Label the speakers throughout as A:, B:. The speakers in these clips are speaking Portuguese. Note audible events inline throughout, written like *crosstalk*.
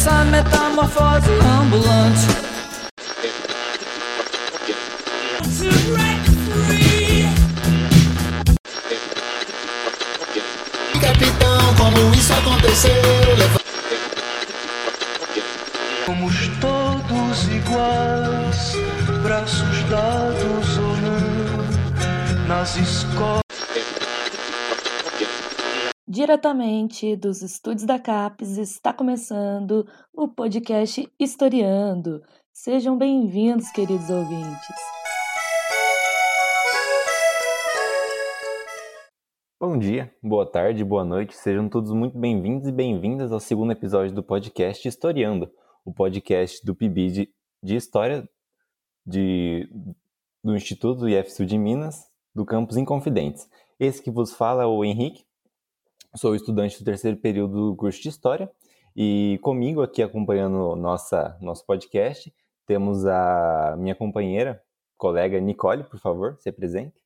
A: essa metamorfose ambulante.
B: Capitão, como isso aconteceu?
C: Somos todos iguais, braços dados ou não, nas escolas.
D: Diretamente dos estúdios da CAPES está começando o podcast Historiando. Sejam bem-vindos, queridos ouvintes.
E: Bom dia, boa tarde, boa noite, sejam todos muito bem-vindos e bem-vindas ao segundo episódio do podcast Historiando, o podcast do PIBID de História de, do Instituto IFSU de Minas, do campus Inconfidentes. Esse que vos fala é o Henrique, sou estudante do terceiro período do curso de História e comigo aqui acompanhando nossa, nosso podcast temos a minha companheira, colega Nicole, por favor, se apresente.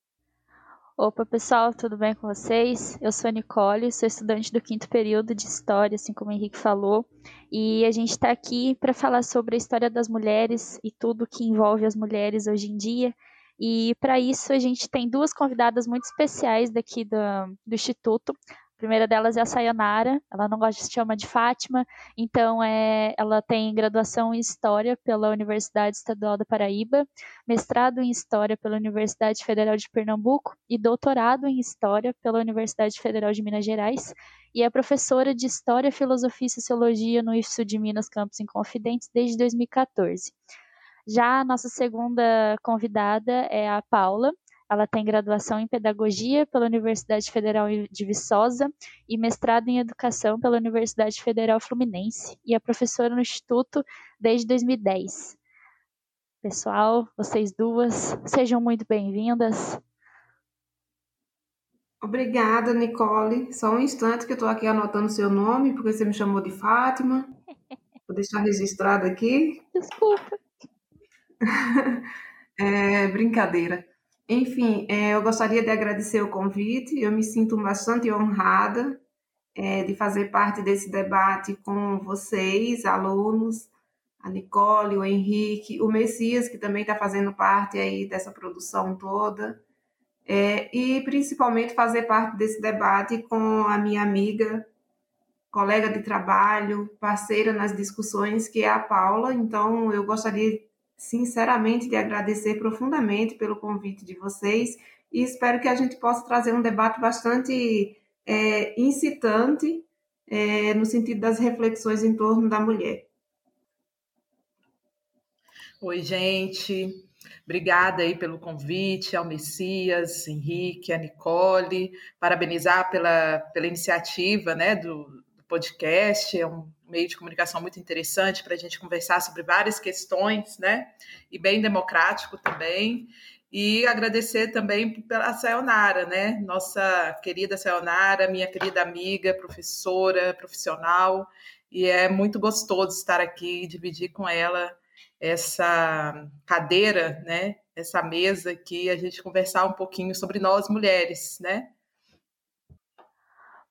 F: Opa, pessoal, tudo bem com vocês? Eu sou a Nicole, sou estudante do quinto período de História, assim como o Henrique falou, e a gente está aqui para falar sobre a história das mulheres e tudo que envolve as mulheres hoje em dia. E para isso a gente tem duas convidadas muito especiais daqui do, do Instituto. Primeira delas é a Sayonara, ela não gosta de se chamar de Fátima, então é, ela tem graduação em História pela Universidade Estadual da Paraíba, mestrado em História pela Universidade Federal de Pernambuco e doutorado em História pela Universidade Federal de Minas Gerais, e é professora de História, Filosofia e Sociologia no IFSU de Minas Campus Inconfidentes desde 2014. Já a nossa segunda convidada é a Paula, ela tem graduação em Pedagogia pela Universidade Federal de Viçosa e mestrado em Educação pela Universidade Federal Fluminense e é professora no Instituto desde 2010. Pessoal, vocês duas, sejam muito bem-vindas.
G: Obrigada, Nicole. Só um instante que eu estou aqui anotando seu nome, porque você me chamou de Fátima. *laughs* Vou deixar registrado aqui.
F: Desculpa. *laughs*
G: é, brincadeira. Enfim, é, eu gostaria de agradecer o convite. Eu me sinto bastante honrada é, de fazer parte desse debate com vocês, alunos, a Nicole, o Henrique, o Messias, que também está fazendo parte aí dessa produção toda, é, e principalmente fazer parte desse debate com a minha amiga, colega de trabalho, parceira nas discussões, que é a Paula. Então, eu gostaria sinceramente de agradecer profundamente pelo convite de vocês e espero que a gente possa trazer um debate bastante é, incitante é, no sentido das reflexões em torno da mulher.
H: Oi, gente. Obrigada aí pelo convite ao Messias, Henrique, a Nicole, parabenizar pela, pela iniciativa né, do, do podcast, é um meio de comunicação muito interessante para a gente conversar sobre várias questões, né? E bem democrático também. E agradecer também pela Sayonara, né? Nossa querida Sayonara, minha querida amiga, professora, profissional. E é muito gostoso estar aqui e dividir com ela essa cadeira, né? Essa mesa aqui, a gente conversar um pouquinho sobre nós mulheres, né?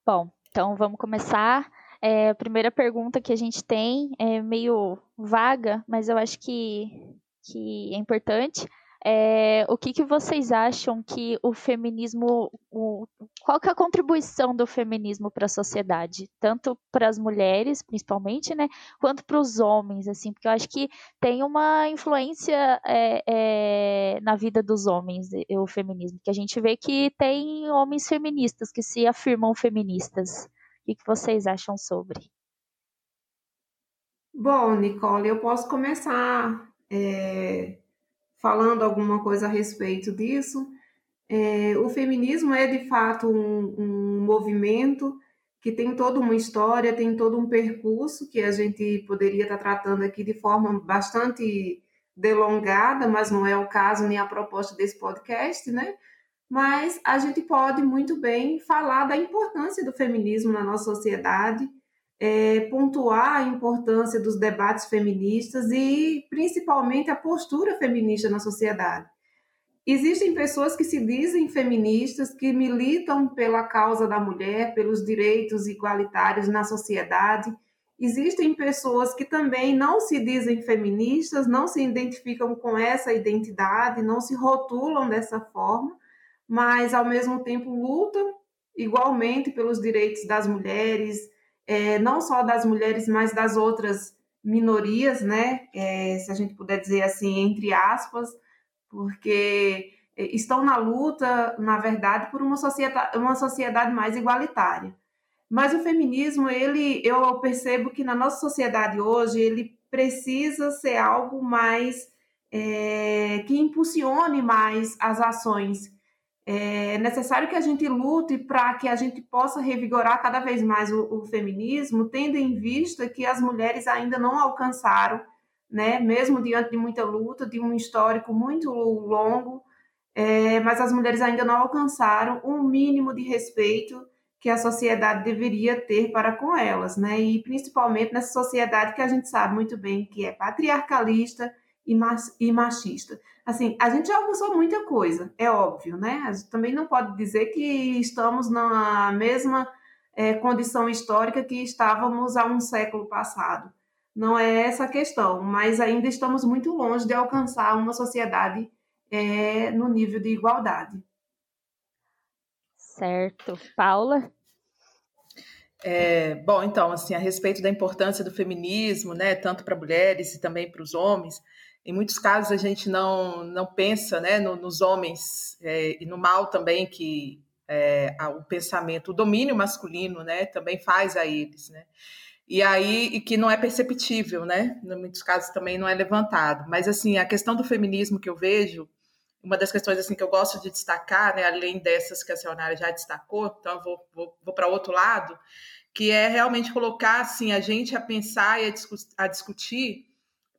F: Bom, então vamos começar. É, a primeira pergunta que a gente tem é meio vaga, mas eu acho que, que é importante. É, o que, que vocês acham que o feminismo, o, qual que é a contribuição do feminismo para a sociedade, tanto para as mulheres, principalmente, né, quanto para os homens, assim, porque eu acho que tem uma influência é, é, na vida dos homens o feminismo, que a gente vê que tem homens feministas que se afirmam feministas. O que vocês acham sobre?
G: Bom, Nicole, eu posso começar é, falando alguma coisa a respeito disso. É, o feminismo é de fato um, um, movimento que tem toda uma história, tem todo um percurso que a gente poderia estar tratando aqui de forma bastante delongada, mas não é o caso nem a proposta desse podcast, né? Mas a gente pode muito bem falar da importância do feminismo na nossa sociedade, é, pontuar a importância dos debates feministas e principalmente a postura feminista na sociedade. Existem pessoas que se dizem feministas, que militam pela causa da mulher, pelos direitos igualitários na sociedade, existem pessoas que também não se dizem feministas, não se identificam com essa identidade, não se rotulam dessa forma, mas ao mesmo tempo lutam igualmente pelos direitos das mulheres, é, não só das mulheres, mas das outras minorias, né? É, se a gente puder dizer assim, entre aspas, porque é, estão na luta, na verdade, por uma sociedade, uma sociedade mais igualitária. Mas o feminismo, ele, eu percebo que na nossa sociedade hoje, ele precisa ser algo mais é, que impulsione mais as ações é necessário que a gente lute para que a gente possa revigorar cada vez mais o, o, feminismo, tendo em vista que as mulheres ainda não alcançaram, né, mesmo diante de muita luta, de um histórico muito longo, é, mas as mulheres ainda não alcançaram um mínimo de respeito que a sociedade deveria ter para com elas, né? E principalmente nessa sociedade que a gente sabe muito bem que é patriarcalista e machista assim, a gente já alcançou muita coisa, é óbvio, né? A gente também não pode dizer que estamos na mesma é, condição histórica que estávamos há um século passado. Não é essa a questão, mas ainda estamos muito longe de alcançar uma sociedade é, no nível de igualdade.
F: Certo. Paula?
H: É, bom, então, assim, a respeito da importância do feminismo, né, tanto para mulheres e também para os homens, em muitos casos a gente não, não pensa né, no, nos homens é, e no mal também que é, o pensamento, o domínio masculino né, também faz a eles. Né? E aí, e que não é perceptível, né? Em muitos casos também não é levantado. Mas assim, a questão do feminismo que eu vejo, uma das questões assim que eu gosto de destacar, né, além dessas que a senhora já destacou, então eu vou, vou, vou para outro lado, que é realmente colocar assim a gente a pensar e a, discu a discutir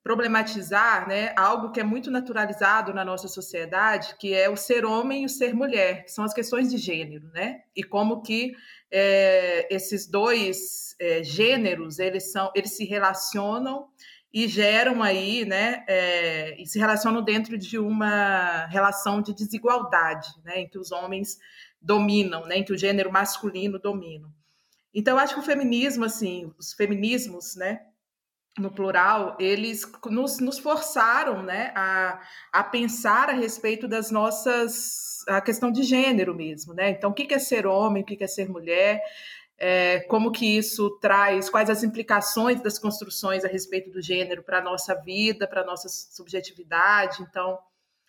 H: problematizar né, algo que é muito naturalizado na nossa sociedade, que é o ser homem e o ser mulher, que são as questões de gênero, né? E como que é, esses dois é, gêneros eles são, eles se relacionam e geram aí, né? É, e se relacionam dentro de uma relação de desigualdade, né? Em que os homens dominam, né? Em que o gênero masculino domina. Então, acho que o feminismo, assim, os feminismos, né? No plural, eles nos, nos forçaram né, a, a pensar a respeito das nossas. a questão de gênero mesmo. Né? Então, o que é ser homem, o que é ser mulher, é, como que isso traz, quais as implicações das construções a respeito do gênero para a nossa vida, para a nossa subjetividade. Então,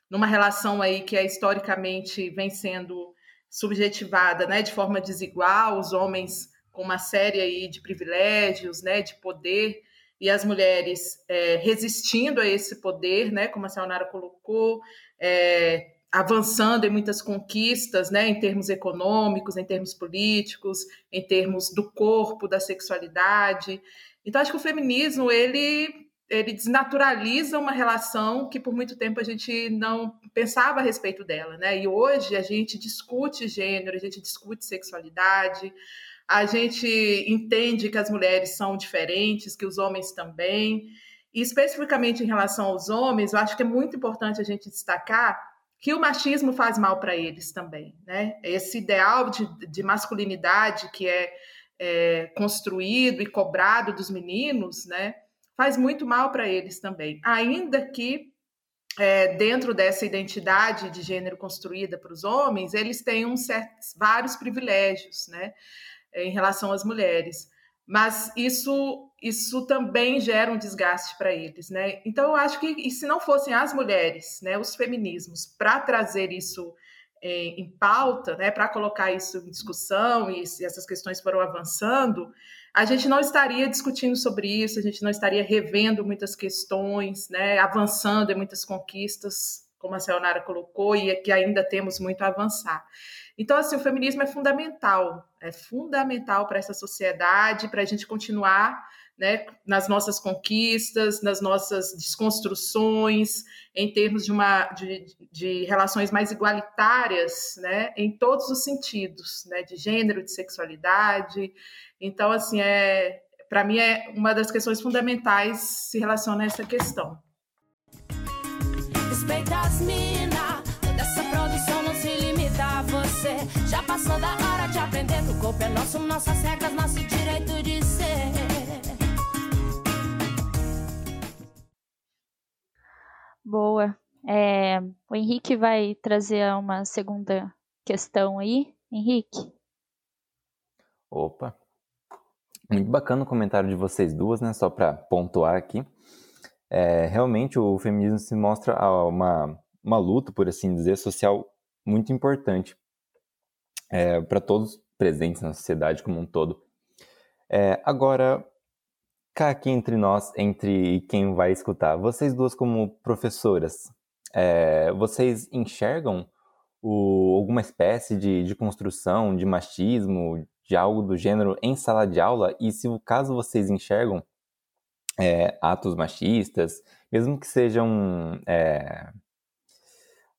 H: numa relação aí que é, historicamente vem sendo subjetivada né, de forma desigual, os homens com uma série aí de privilégios, né, de poder e as mulheres é, resistindo a esse poder, né, como a Sayonara colocou, é, avançando em muitas conquistas, né, em termos econômicos, em termos políticos, em termos do corpo, da sexualidade. Então, acho que o feminismo ele ele desnaturaliza uma relação que por muito tempo a gente não pensava a respeito dela, né? E hoje a gente discute gênero, a gente discute sexualidade, a gente entende que as mulheres são diferentes, que os homens também. E especificamente em relação aos homens, eu acho que é muito importante a gente destacar que o machismo faz mal para eles também, né? Esse ideal de, de masculinidade que é, é, construído e cobrado dos meninos, né? Faz muito mal para eles também, ainda que é, dentro dessa identidade de gênero construída para os homens, eles têm um certos, vários privilégios, né? Em relação às mulheres. Mas isso, isso também gera um desgaste para eles, né? Então, eu acho que se não fossem as mulheres, né, os feminismos, para trazer isso em, em pauta, né, para colocar isso em discussão e se essas questões foram avançando, a gente não estaria discutindo sobre isso, a gente não estaria revendo muitas questões, né, avançando em muitas conquistas, como a Sayonara colocou, e que ainda temos muito a avançar. Então, assim, o feminismo é fundamental, é fundamental para essa sociedade, para a gente continuar né, nas nossas conquistas, nas nossas desconstruções, em termos de, uma, de, de relações mais igualitárias, né, em todos os sentidos, né, de gênero, de sexualidade. Então, assim, é, para mim é uma das questões fundamentais se relaciona a essa questão. Respeita as
A: você. nosso, nossas regras, nosso direito de ser.
F: Boa. É, o Henrique vai trazer uma segunda questão aí. Henrique?
E: Opa. Muito bacana o comentário de vocês duas, né? Só para pontuar aqui. É, realmente o feminismo se mostra uma, uma luta, por assim dizer, social muito importante é, para todos presentes na sociedade como um todo. É, agora, cá aqui entre nós, entre quem vai escutar, vocês duas como professoras, é, vocês enxergam o, alguma espécie de, de construção, de machismo, de algo do gênero em sala de aula? E se o caso vocês enxergam é, atos machistas, mesmo que sejam é,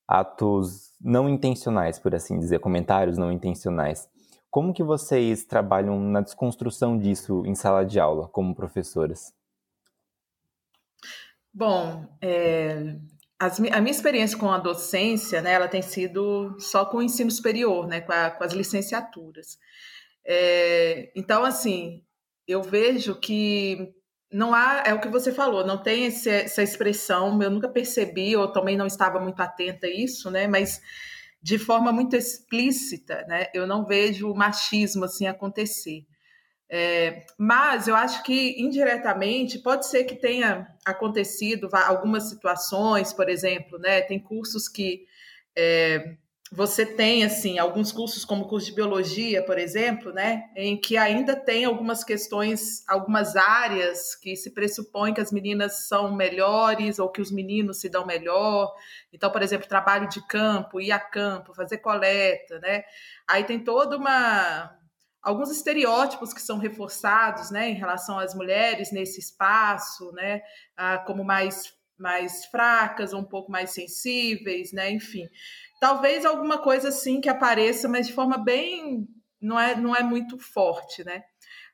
E: atos não intencionais, por assim dizer, comentários não intencionais, como que vocês trabalham na desconstrução disso em sala de aula, como professoras?
H: Bom, é, as, a minha experiência com a docência, né, ela tem sido só com o ensino superior, né, com, a, com as licenciaturas. É, então, assim, eu vejo que não há, é o que você falou, não tem esse, essa expressão, eu nunca percebi, ou também não estava muito atenta a isso, né? Mas de forma muito explícita, né? Eu não vejo o machismo assim acontecer. É, mas eu acho que indiretamente pode ser que tenha acontecido algumas situações, por exemplo, né? Tem cursos que é, você tem assim alguns cursos como o curso de biologia, por exemplo, né, em que ainda tem algumas questões, algumas áreas que se pressupõe que as meninas são melhores ou que os meninos se dão melhor. Então, por exemplo, trabalho de campo, ir a campo, fazer coleta, né? Aí tem toda uma alguns estereótipos que são reforçados, né, em relação às mulheres nesse espaço, né, ah, como mais mais fracas, um pouco mais sensíveis, né, enfim. Talvez alguma coisa assim que apareça, mas de forma bem não é não é muito forte, né?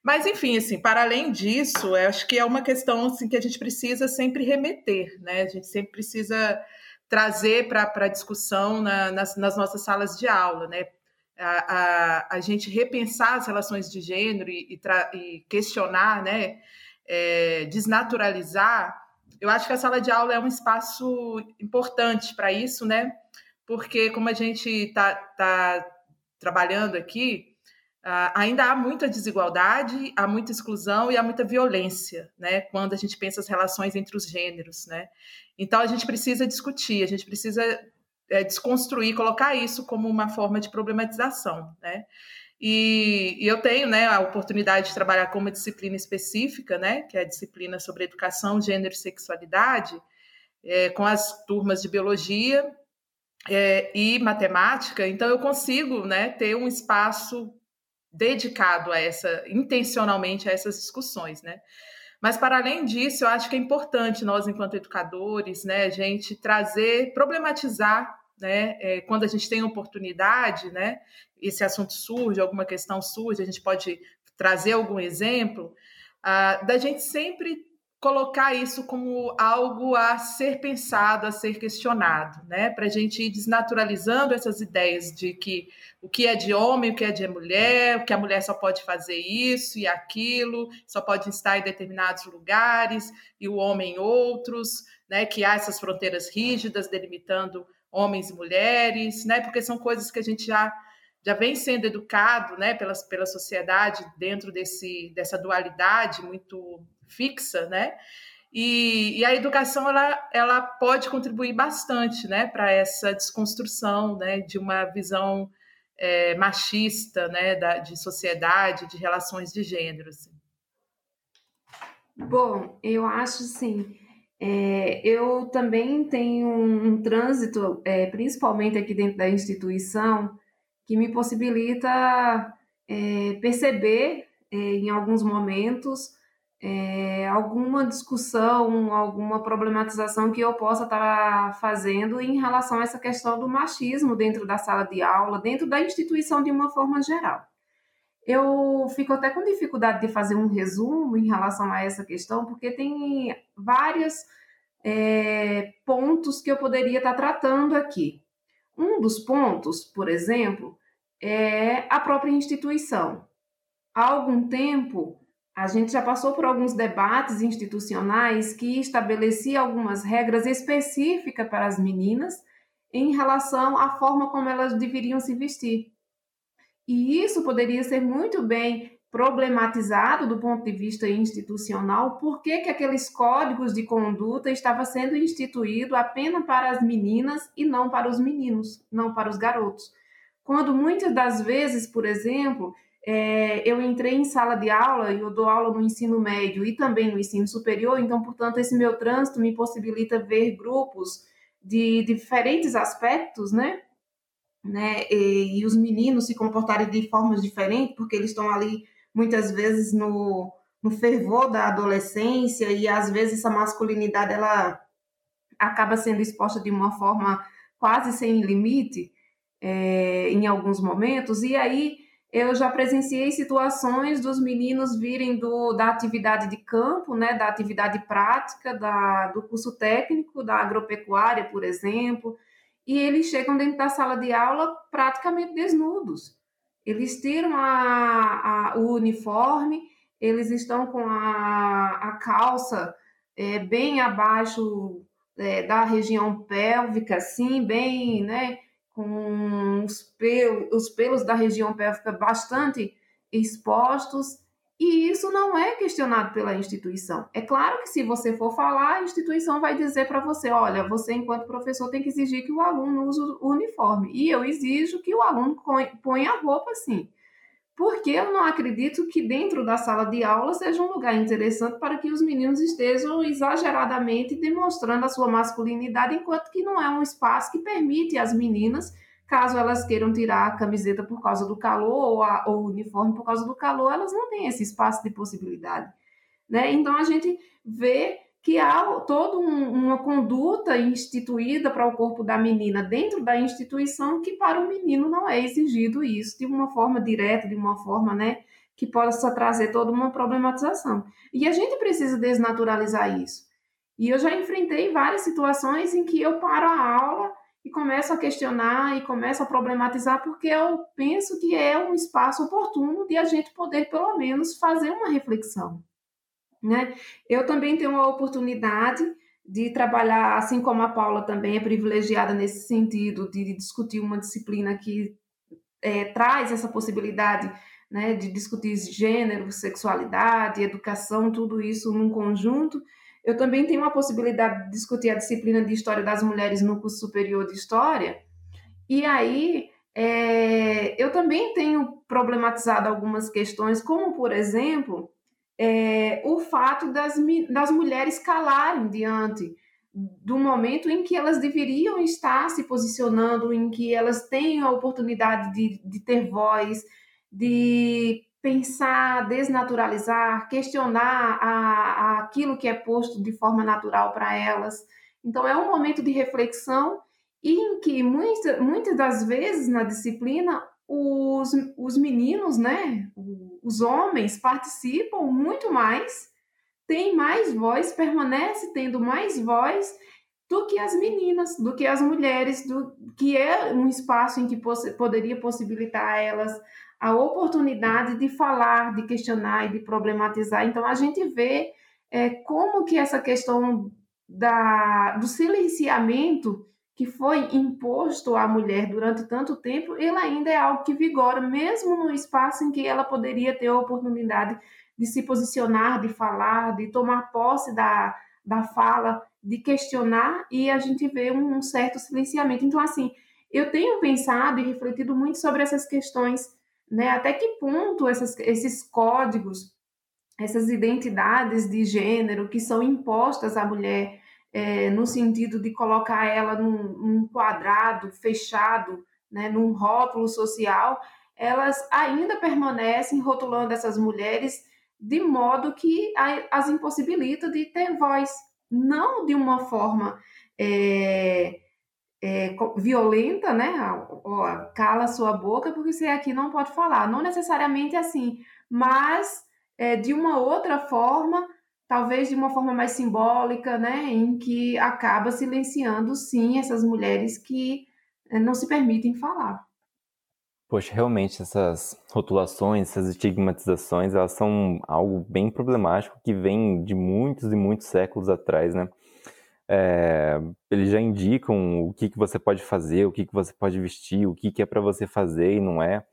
H: Mas enfim, assim, para além disso, acho que é uma questão assim que a gente precisa sempre remeter, né? A gente sempre precisa trazer para a discussão na, nas, nas, nossas salas de aula, né? A, a, a, gente repensar as relações de gênero e, e, e questionar, né? É, desnaturalizar. Eu acho que a sala de aula é um espaço importante para isso, né? Porque como a gente está tá trabalhando aqui, uh, ainda há muita desigualdade, há muita exclusão e há muita violência, né? Quando a gente pensa as relações entre os gêneros, né? Então a gente precisa discutir, a gente precisa é, desconstruir, colocar isso como uma forma de problematização, né? E, e, eu tenho né, a oportunidade de trabalhar com uma disciplina específica, né, que é a disciplina sobre educação, gênero e sexualidade, é, com as turmas de biologia é, e matemática, então eu consigo né, ter um espaço dedicado a essa, intencionalmente a essas discussões, né? Mas para além disso, eu acho que é importante nós, enquanto educadores, né, a gente trazer, problematizar, né, é, quando a gente tem oportunidade, né, esse assunto surge, alguma questão surge, a gente pode trazer algum exemplo, uh, da gente sempre colocar isso como algo a ser pensado, a ser questionado, né? Para a gente ir desnaturalizando essas ideias de que o que é de homem, o que é de mulher, o que a mulher só pode fazer isso e aquilo, só pode estar em determinados lugares e o homem em outros, né? Que há essas fronteiras rígidas delimitando homens e mulheres, né? Porque são coisas que a gente já já vem sendo educado, né, pela, pela sociedade dentro desse, dessa dualidade muito fixa, né? E, e, a educação ela, ela pode contribuir bastante né, para essa desconstrução né, de uma visão é, machista né, da, de sociedade, de relações de gênero. Assim.
G: Bom, eu acho sim. É, eu também tenho um, trânsito, é, principalmente aqui dentro da instituição, que me possibilita é, perceber é, em alguns momentos é, alguma discussão, alguma problematização que eu possa estar tá fazendo em relação a essa questão do machismo dentro da sala de aula, dentro da instituição de uma forma geral. Eu fico até com dificuldade de fazer um resumo em relação a essa questão, porque tem vários é, pontos que eu poderia estar tá tratando aqui. Um dos pontos, por exemplo, é a própria instituição. Há algum tempo, A gente já passou por alguns debates institucionais que estabelecia algumas regras específicas para as meninas em relação à forma como elas deveriam se vestir. E isso poderia ser muito bem problematizado do ponto de vista institucional, por que, que aqueles códigos de conduta estavam sendo instituídos apenas para as meninas e não para os meninos, não para os garotos. Quando muitas das vezes, por exemplo, é, eu entrei em sala de aula e eu dou aula no ensino médio e também no ensino superior, então, portanto, esse meu trânsito me possibilita ver grupos de diferentes aspectos, né? né? E, e os meninos se comportarem de formas diferentes, porque eles estão ali muitas vezes no, no fervor da adolescência e às vezes essa masculinidade ela acaba sendo exposta de uma forma quase sem limite é, em alguns momentos e aí eu já presenciei situações dos meninos virem do, da atividade de campo, né, da atividade prática, da, do curso técnico, da agropecuária, por exemplo, e eles chegam dentro da sala de aula praticamente desnudos. Eles tiram a, a, o uniforme, eles estão com a, a calça é, bem abaixo é, da região pélvica, assim, bem, né, com os pelos, os pelos da região pélvica bastante expostos, e isso não é questionado pela instituição. É claro que se você for falar, a instituição vai dizer para você, olha, você enquanto professor tem que exigir que o aluno use o uniforme. E eu exijo que o aluno ponha a roupa assim. Porque eu não acredito que dentro da sala de aula seja um lugar interessante para que os meninos estejam exageradamente demonstrando a sua masculinidade, enquanto que não é um espaço que permite às meninas Caso elas queiram tirar a camiseta por causa do calor ou, a, ou o uniforme por causa do calor, elas não têm esse espaço de possibilidade. Né? Então a gente vê que há toda um, uma conduta instituída para o corpo da menina dentro da instituição que para o menino não é exigido isso de uma forma direta, de uma forma né, que possa trazer toda uma problematização. E a gente precisa desnaturalizar isso. E eu já enfrentei várias situações em que eu paro a aula e começo a questionar e começo a problematizar, porque eu penso que é um espaço oportuno de a gente poder, pelo menos, fazer uma reflexão. Né? Eu também tenho a oportunidade de trabalhar, assim como a Paula também é privilegiada nesse sentido, de discutir uma disciplina que é, traz essa possibilidade né, de discutir gênero, sexualidade, educação, tudo isso num conjunto. Eu também tenho a possibilidade de discutir a disciplina de História das Mulheres no curso superior de História, e aí é, eu também tenho problematizado algumas questões, como, por exemplo, é, o fato das, das mulheres calarem diante do momento em que elas deveriam estar se posicionando, em que elas têm a oportunidade de, de ter voz, de pensar, desnaturalizar, questionar a, a aquilo que é posto de forma natural para elas. Então, é um momento de reflexão em que muita, muitas das vezes na disciplina os, os meninos, né, os homens participam muito mais, têm mais voz, permanece tendo mais voz do que as meninas, do que as mulheres, do que é um espaço em que poss poderia possibilitar a elas a oportunidade de falar, de questionar e de problematizar. Então, a gente vê é, como que essa questão da, do silenciamento que foi imposto à mulher durante tanto tempo, ele ainda é algo que vigora, mesmo no espaço em que ela poderia ter a oportunidade de se posicionar, de falar, de tomar posse da, da fala, de questionar, e a gente vê um, um certo silenciamento. Então, assim, eu tenho pensado e refletido muito sobre essas questões né? Até que ponto essas, esses códigos, essas identidades de gênero que são impostas à mulher é, no sentido de colocar ela num, num quadrado fechado, né, num rótulo social, elas ainda permanecem rotulando essas mulheres de modo que as impossibilita de ter voz, não de uma forma é, é, violenta, né? Ó, cala sua boca porque você aqui não pode falar. Não necessariamente assim, mas é, de uma outra forma, talvez de uma forma mais simbólica, né? Em que acaba silenciando, sim, essas mulheres que é, não se permitem falar.
E: Poxa, realmente essas rotulações, essas estigmatizações, elas são algo bem problemático que vem de muitos e muitos séculos atrás, né? É, eles já indicam o que, que você pode fazer, o que, que você pode vestir, o que, que é para você fazer e não é.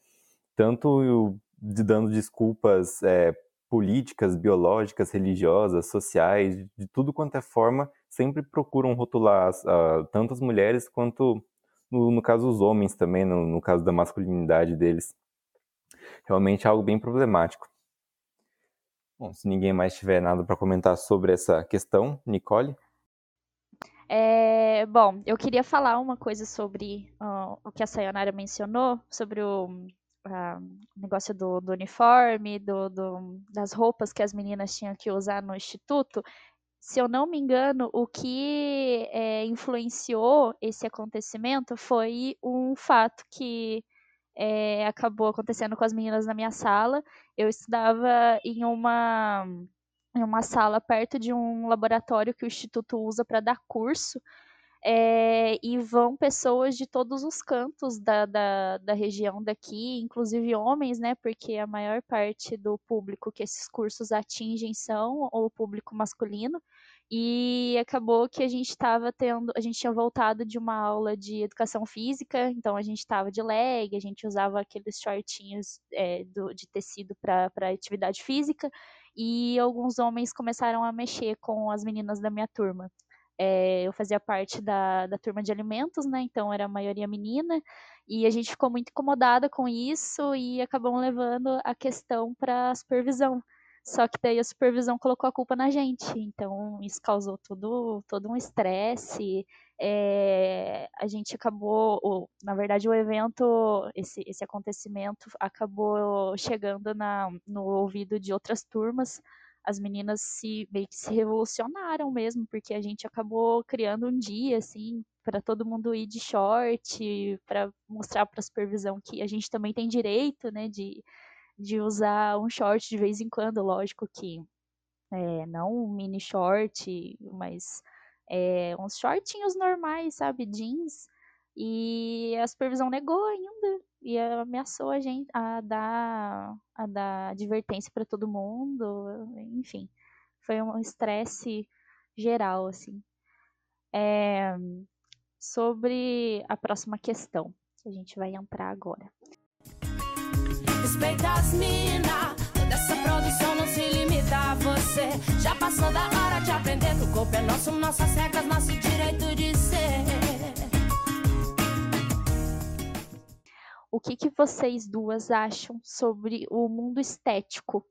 E: Tanto de dando desculpas é, políticas, biológicas, religiosas, sociais, de tudo quanto é forma, sempre procuram rotular uh, tanto as mulheres quanto, no, no caso, os homens também, no, no caso da masculinidade deles. Realmente é algo bem problemático. Bom, se ninguém mais tiver nada para comentar sobre essa questão, Nicole?
F: É, bom, eu queria falar uma coisa sobre uh, o que a Sayonara mencionou, sobre o negócio do, do uniforme, do, do, das roupas que as meninas tinham que usar no instituto. Se eu não me engano, o que é, influenciou esse acontecimento foi um fato que é, acabou acontecendo com as meninas na minha sala. Eu estudava em uma em uma sala perto de um laboratório que o Instituto usa para dar curso. É, e vão pessoas de todos os cantos da, da, da, região daqui, inclusive homens, né? Porque a maior parte do público que esses cursos atingem são o público masculino. E acabou que a gente estava tendo, a gente tinha voltado de uma aula de educação física, então a gente estava de leg, a gente usava aqueles shortinhos é, do, de tecido para atividade física e alguns homens começaram a mexer com as meninas da minha turma. É, eu fazia parte da, da turma de alimentos, né? Então era a maioria menina, e a gente ficou muito incomodada com isso e acabamos levando a questão para a supervisão. Só que daí a supervisão colocou a culpa na gente, então isso causou todo, todo um estresse. É, a gente acabou, o, na verdade, o evento, esse, esse acontecimento acabou chegando na, no ouvido de outras turmas. As meninas se meio que se revolucionaram mesmo, porque a gente acabou criando um dia assim para todo mundo ir de short, para mostrar para a supervisão que a gente também tem direito, né, de de usar um short de vez em quando, lógico que é, não um mini short, mas é, uns shortinhos normais, sabe, jeans. E a supervisão negou ainda e ameaçou a gente a dar, a dar advertência para todo mundo, enfim, foi um estresse geral, assim. É, sobre a próxima questão que a gente vai entrar agora. Respeita as mina, toda essa produção não se limita a você. Já passou da hora de aprender que o corpo é nosso, nossas regras, nosso direito de ser. O que, que vocês duas acham sobre o mundo estético?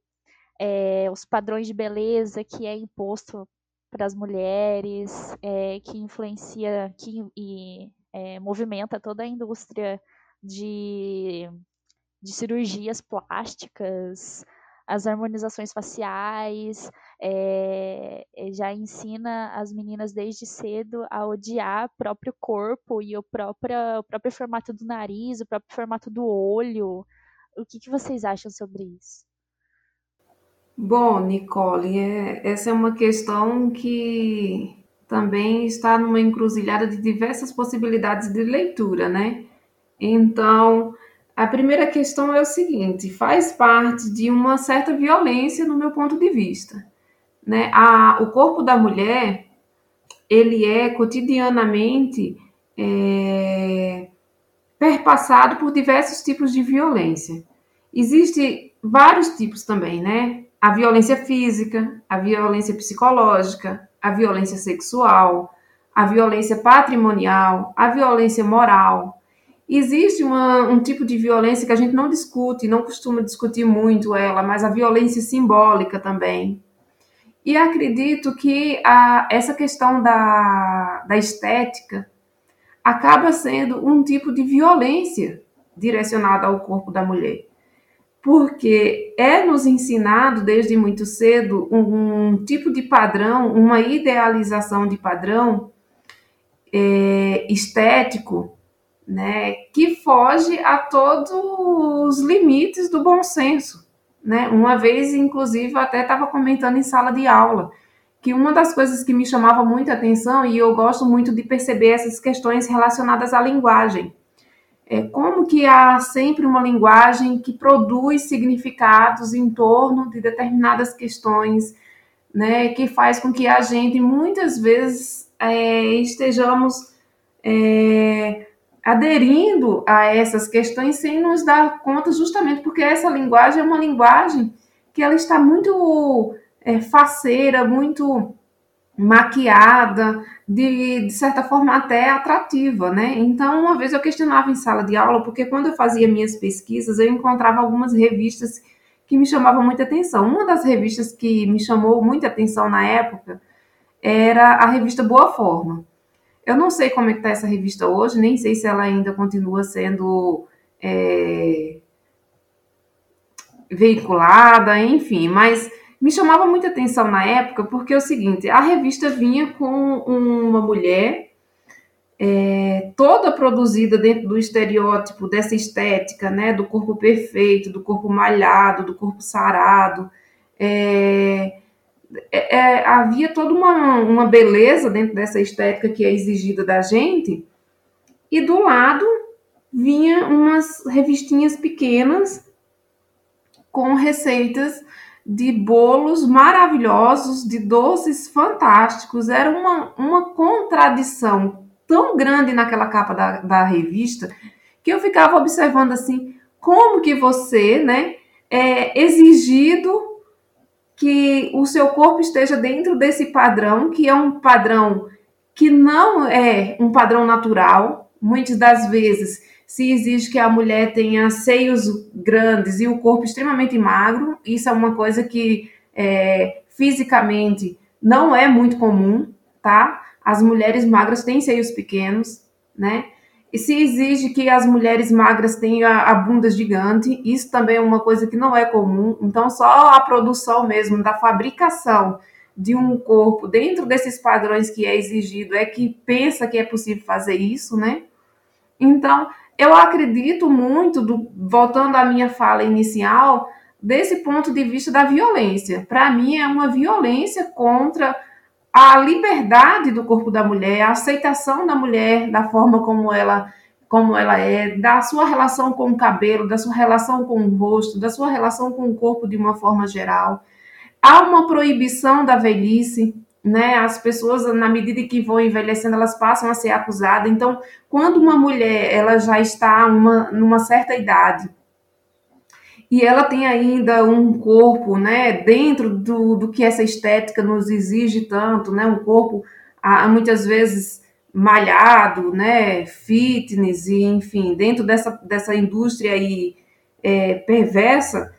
F: É, os padrões de beleza que é imposto para as mulheres, é, que influencia que, e é, movimenta toda a indústria de de cirurgias plásticas, as harmonizações faciais, é, já ensina as meninas desde cedo a odiar o próprio corpo e o próprio, o próprio formato do nariz, o próprio formato do olho. O que, que vocês acham sobre isso?
G: Bom, Nicole, é, essa é uma questão que também está numa encruzilhada de diversas possibilidades de leitura, né? Então, a primeira questão é o seguinte: faz parte de uma certa violência, no meu ponto de vista. Né? A, o corpo da mulher ele é cotidianamente é, perpassado por diversos tipos de violência. Existem vários tipos também, né? A violência física, a violência psicológica, a violência sexual, a violência patrimonial, a violência moral, Existe uma, um tipo de violência que a gente não discute, não costuma discutir muito ela, mas a violência simbólica também. E acredito que a, essa questão da, da estética acaba sendo um tipo de violência direcionada ao corpo da mulher. Porque é nos ensinado desde muito cedo um, um tipo de padrão, uma idealização de padrão é, estético né, que foge a todos os limites do bom senso. Né? Uma vez, inclusive, até estava comentando em sala de aula que uma das coisas que me chamava muita atenção, e eu gosto muito de perceber essas questões relacionadas à linguagem, é, como que há sempre uma linguagem que produz significados em torno de determinadas questões, né, que faz com que a gente muitas vezes é, estejamos é, aderindo a essas questões sem nos dar conta, justamente porque essa linguagem é uma linguagem que ela está muito é, faceira, muito maquiada, de, de, certa forma até atrativa, né? Então, uma vez eu questionava em sala de aula, porque quando eu fazia minhas pesquisas, eu encontrava algumas revistas que me chamavam muita atenção. Uma das revistas que me chamou muita atenção na época era a revista Boa Forma. Eu não sei como é que está essa revista hoje, nem sei se ela ainda continua sendo é, veiculada, enfim, mas me chamava muita atenção na época porque é o seguinte: a revista vinha com uma mulher é, toda produzida dentro do estereótipo dessa estética, né, do corpo perfeito, do corpo malhado, do corpo sarado. É, é, é, havia toda uma, uma beleza dentro dessa estética que é exigida da gente, e do lado vinha umas revistinhas pequenas com receitas de bolos maravilhosos, de doces fantásticos. Era uma, uma contradição tão grande naquela capa da, da revista que eu ficava observando assim, como que você, né, é exigido que o seu corpo esteja dentro desse padrão, que é um padrão que não é um padrão natural. Muitas das vezes se exige que a mulher tenha seios grandes e o corpo extremamente magro, isso é uma coisa que é, fisicamente não é muito comum, tá? As mulheres magras têm seios pequenos, né? E se exige que as mulheres magras tenham a, bunda gigante, isso também é uma coisa que não é comum. Então, só a produção mesmo da fabricação de um corpo dentro desses padrões que é exigido é que pensa que é possível fazer isso, né? Então, eu acredito muito, do, voltando à minha fala inicial, desse ponto de vista da violência. Para mim, é uma violência contra a liberdade do corpo da mulher, a aceitação da mulher da forma como ela como ela é, da sua relação com o cabelo, da sua relação com o rosto, da sua relação com o corpo de uma forma geral. Há uma proibição da velhice, né? As pessoas, na medida que vão envelhecendo, elas passam a ser acusadas. Então, quando uma mulher ela já está uma, numa certa idade e ela tem ainda um corpo, né, dentro do, do que essa estética nos exige tanto, né, um corpo muitas vezes malhado, né, fitness e enfim, dentro dessa, dessa indústria aí é, perversa,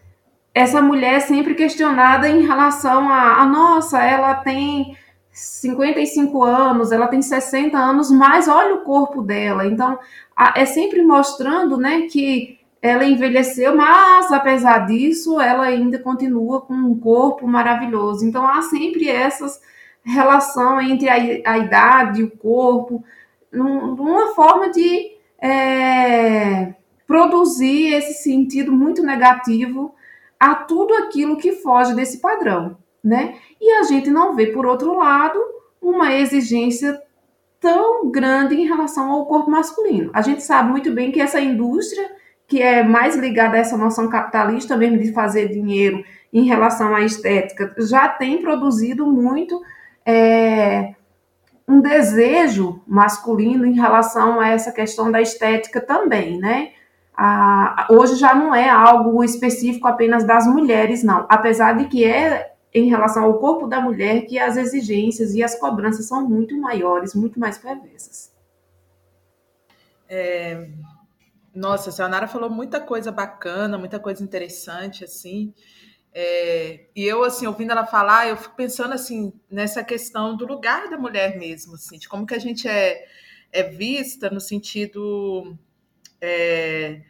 G: essa mulher é sempre questionada em relação a, a nossa, ela tem 55 anos, ela tem 60 anos, mas olha o corpo dela. Então, a, é sempre mostrando, né, que ela envelheceu, mas apesar disso, ela ainda continua com um corpo maravilhoso. Então, há sempre essas relação entre a, a idade e o corpo, num, uma forma de é, produzir esse sentido muito negativo a tudo aquilo que foge desse padrão, né? E a gente não vê, por outro lado, uma exigência tão grande em relação ao corpo masculino. A gente sabe muito bem que essa indústria, que é mais ligada a essa noção capitalista mesmo de fazer dinheiro em relação à estética, já tem produzido muito é, um desejo masculino em relação a essa questão da estética também, né? Ah, hoje já não é algo específico apenas das mulheres, não. Apesar de que é em relação ao corpo da mulher que as exigências e as cobranças são muito maiores, muito mais perversas.
H: É, nossa, a Sayonara falou muita coisa bacana, muita coisa interessante, assim. É, e eu, assim, ouvindo ela falar, eu fico pensando, assim, nessa questão do lugar da mulher mesmo, assim, de como que a gente é, é vista no sentido é,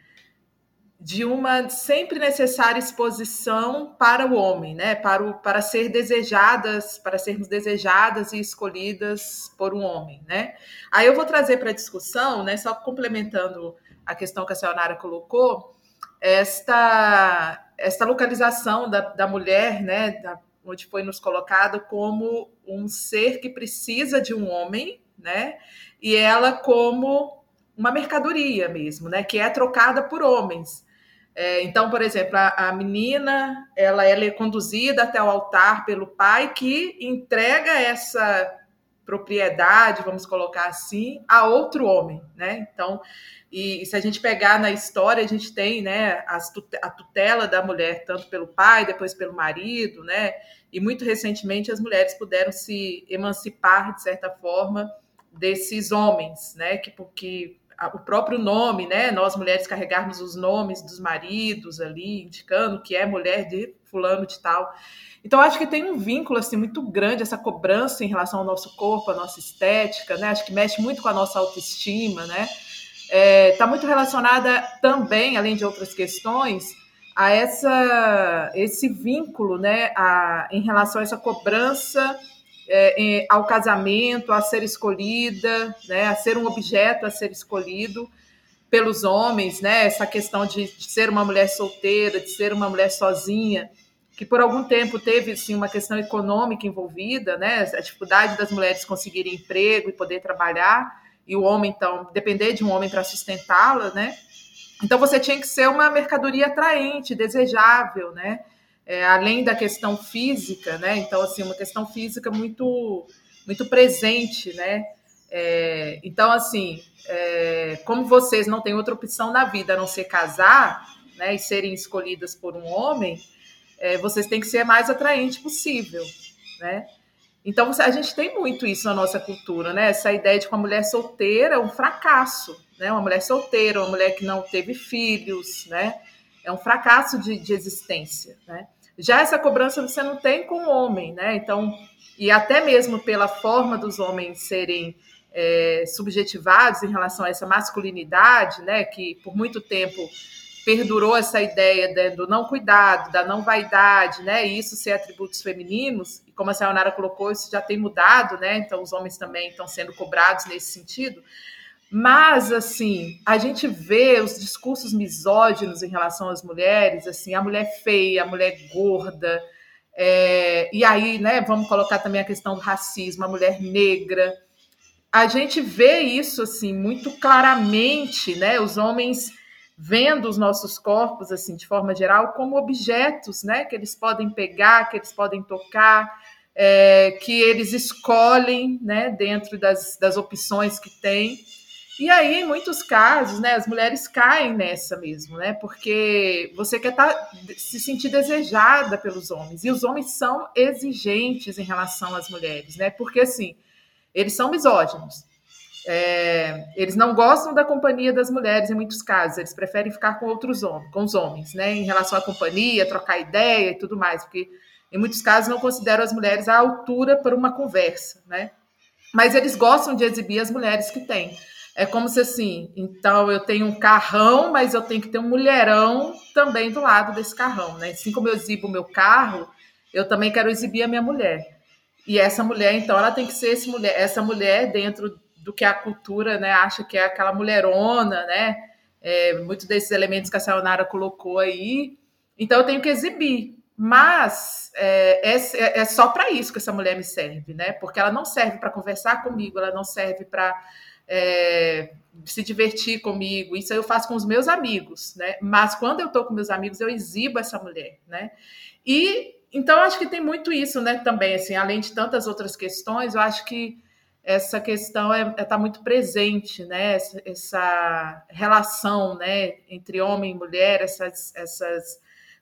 H: de uma sempre necessária exposição para o homem, né? Para, o, para ser desejadas, para sermos desejadas e escolhidas por um homem, né? Aí eu vou trazer para a discussão, né? Só complementando a questão que a Sayonara colocou, esta esta localização da, da mulher, né? Da, onde foi nos colocado como um ser que precisa de um homem, né? E ela como uma mercadoria mesmo, né? Que é trocada por homens. É, então, por exemplo, a, a, menina ela, ela é conduzida até o altar pelo pai que entrega essa propriedade, vamos colocar assim, a outro homem, né? Então, e, e se a gente pegar na história, a gente tem, né, a tutela da mulher tanto pelo pai, depois pelo marido, né? E muito recentemente as mulheres puderam se emancipar de certa forma desses homens, né? Que porque o próprio nome, né? Nós mulheres carregarmos os nomes dos maridos ali, indicando que é mulher de fulano de tal. Então, acho que tem um vínculo assim muito grande essa cobrança em relação ao nosso corpo, à nossa estética, né? Acho que mexe muito com a nossa autoestima, né? Está é, tá muito relacionada também, além de outras questões, a essa esse vínculo, né? A, em relação a essa cobrança é, ao casamento, a ser escolhida, né? A ser um objeto a ser escolhido pelos homens, né? Essa questão de, de ser uma mulher solteira, de ser uma mulher sozinha que por algum tempo teve sim uma questão econômica envolvida, né? A dificuldade das mulheres conseguirem emprego e poder trabalhar e o homem então depender de um homem para sustentá-la, né? Então você tinha que ser uma mercadoria atraente, desejável, né? É, além da questão física, né? Então assim uma questão física muito muito presente, né? É, então assim, é, como vocês não têm outra opção na vida a não ser casar, né? E serem escolhidas por um homem, é, vocês têm que ser mais atraente possível, né? Então a gente tem muito isso na nossa cultura, né? Essa ideia de que uma mulher solteira é um fracasso, né? Uma mulher solteira, uma mulher que não teve filhos, né? É um fracasso de, de existência, né? Já essa cobrança você não tem com o homem, né? Então, e até mesmo pela forma dos homens serem é, subjetivados em relação a essa masculinidade, né? Que por muito tempo perdurou essa ideia do não cuidado, da não vaidade, né? E isso ser atributos femininos, e como a Sayonara colocou, isso já tem mudado, né? Então os homens também estão sendo cobrados nesse sentido. Mas assim, a gente vê os discursos misóginos em relação às mulheres, assim, a mulher feia, a mulher gorda, é, e aí, né, vamos colocar também a questão do racismo, a mulher negra. A gente vê isso assim muito claramente, né? Os homens vendo os nossos corpos assim de forma geral como objetos, né, que eles podem pegar, que eles podem tocar, é, que eles escolhem, né, dentro das, das opções que têm. E aí, em muitos casos, né, as mulheres caem nessa mesmo, né, porque você quer tá, se sentir desejada pelos homens e os homens são exigentes em relação às mulheres, né, porque assim eles são misóginos. É, eles não gostam da companhia das mulheres em muitos casos, eles preferem ficar com outros homens, com os homens, né? Em relação à companhia, trocar ideia e tudo mais, porque em muitos casos não consideram as mulheres à altura para uma conversa, né? Mas eles gostam de exibir as mulheres que têm. É como se assim, então eu tenho um carrão, mas eu tenho que ter um mulherão também do lado desse carrão, né? Assim como eu exibo o meu carro, eu também quero exibir a minha mulher. E essa mulher, então, ela tem que ser mulher, essa mulher dentro do que a cultura né, acha que é aquela mulherona, né? É, muitos desses elementos que a Sayonara colocou aí. Então eu tenho que exibir. Mas é, é, é só para isso que essa mulher me serve, né? Porque ela não serve para conversar comigo, ela não serve para é, se divertir comigo. Isso eu faço com os meus amigos, né? Mas quando eu estou com meus amigos, eu exibo essa mulher, né? E então acho que tem muito isso, né? Também, assim, além de tantas outras questões, eu acho que essa questão está é, é tá muito presente, né? Essa, essa, relação né? entre homem e mulher, essas, essas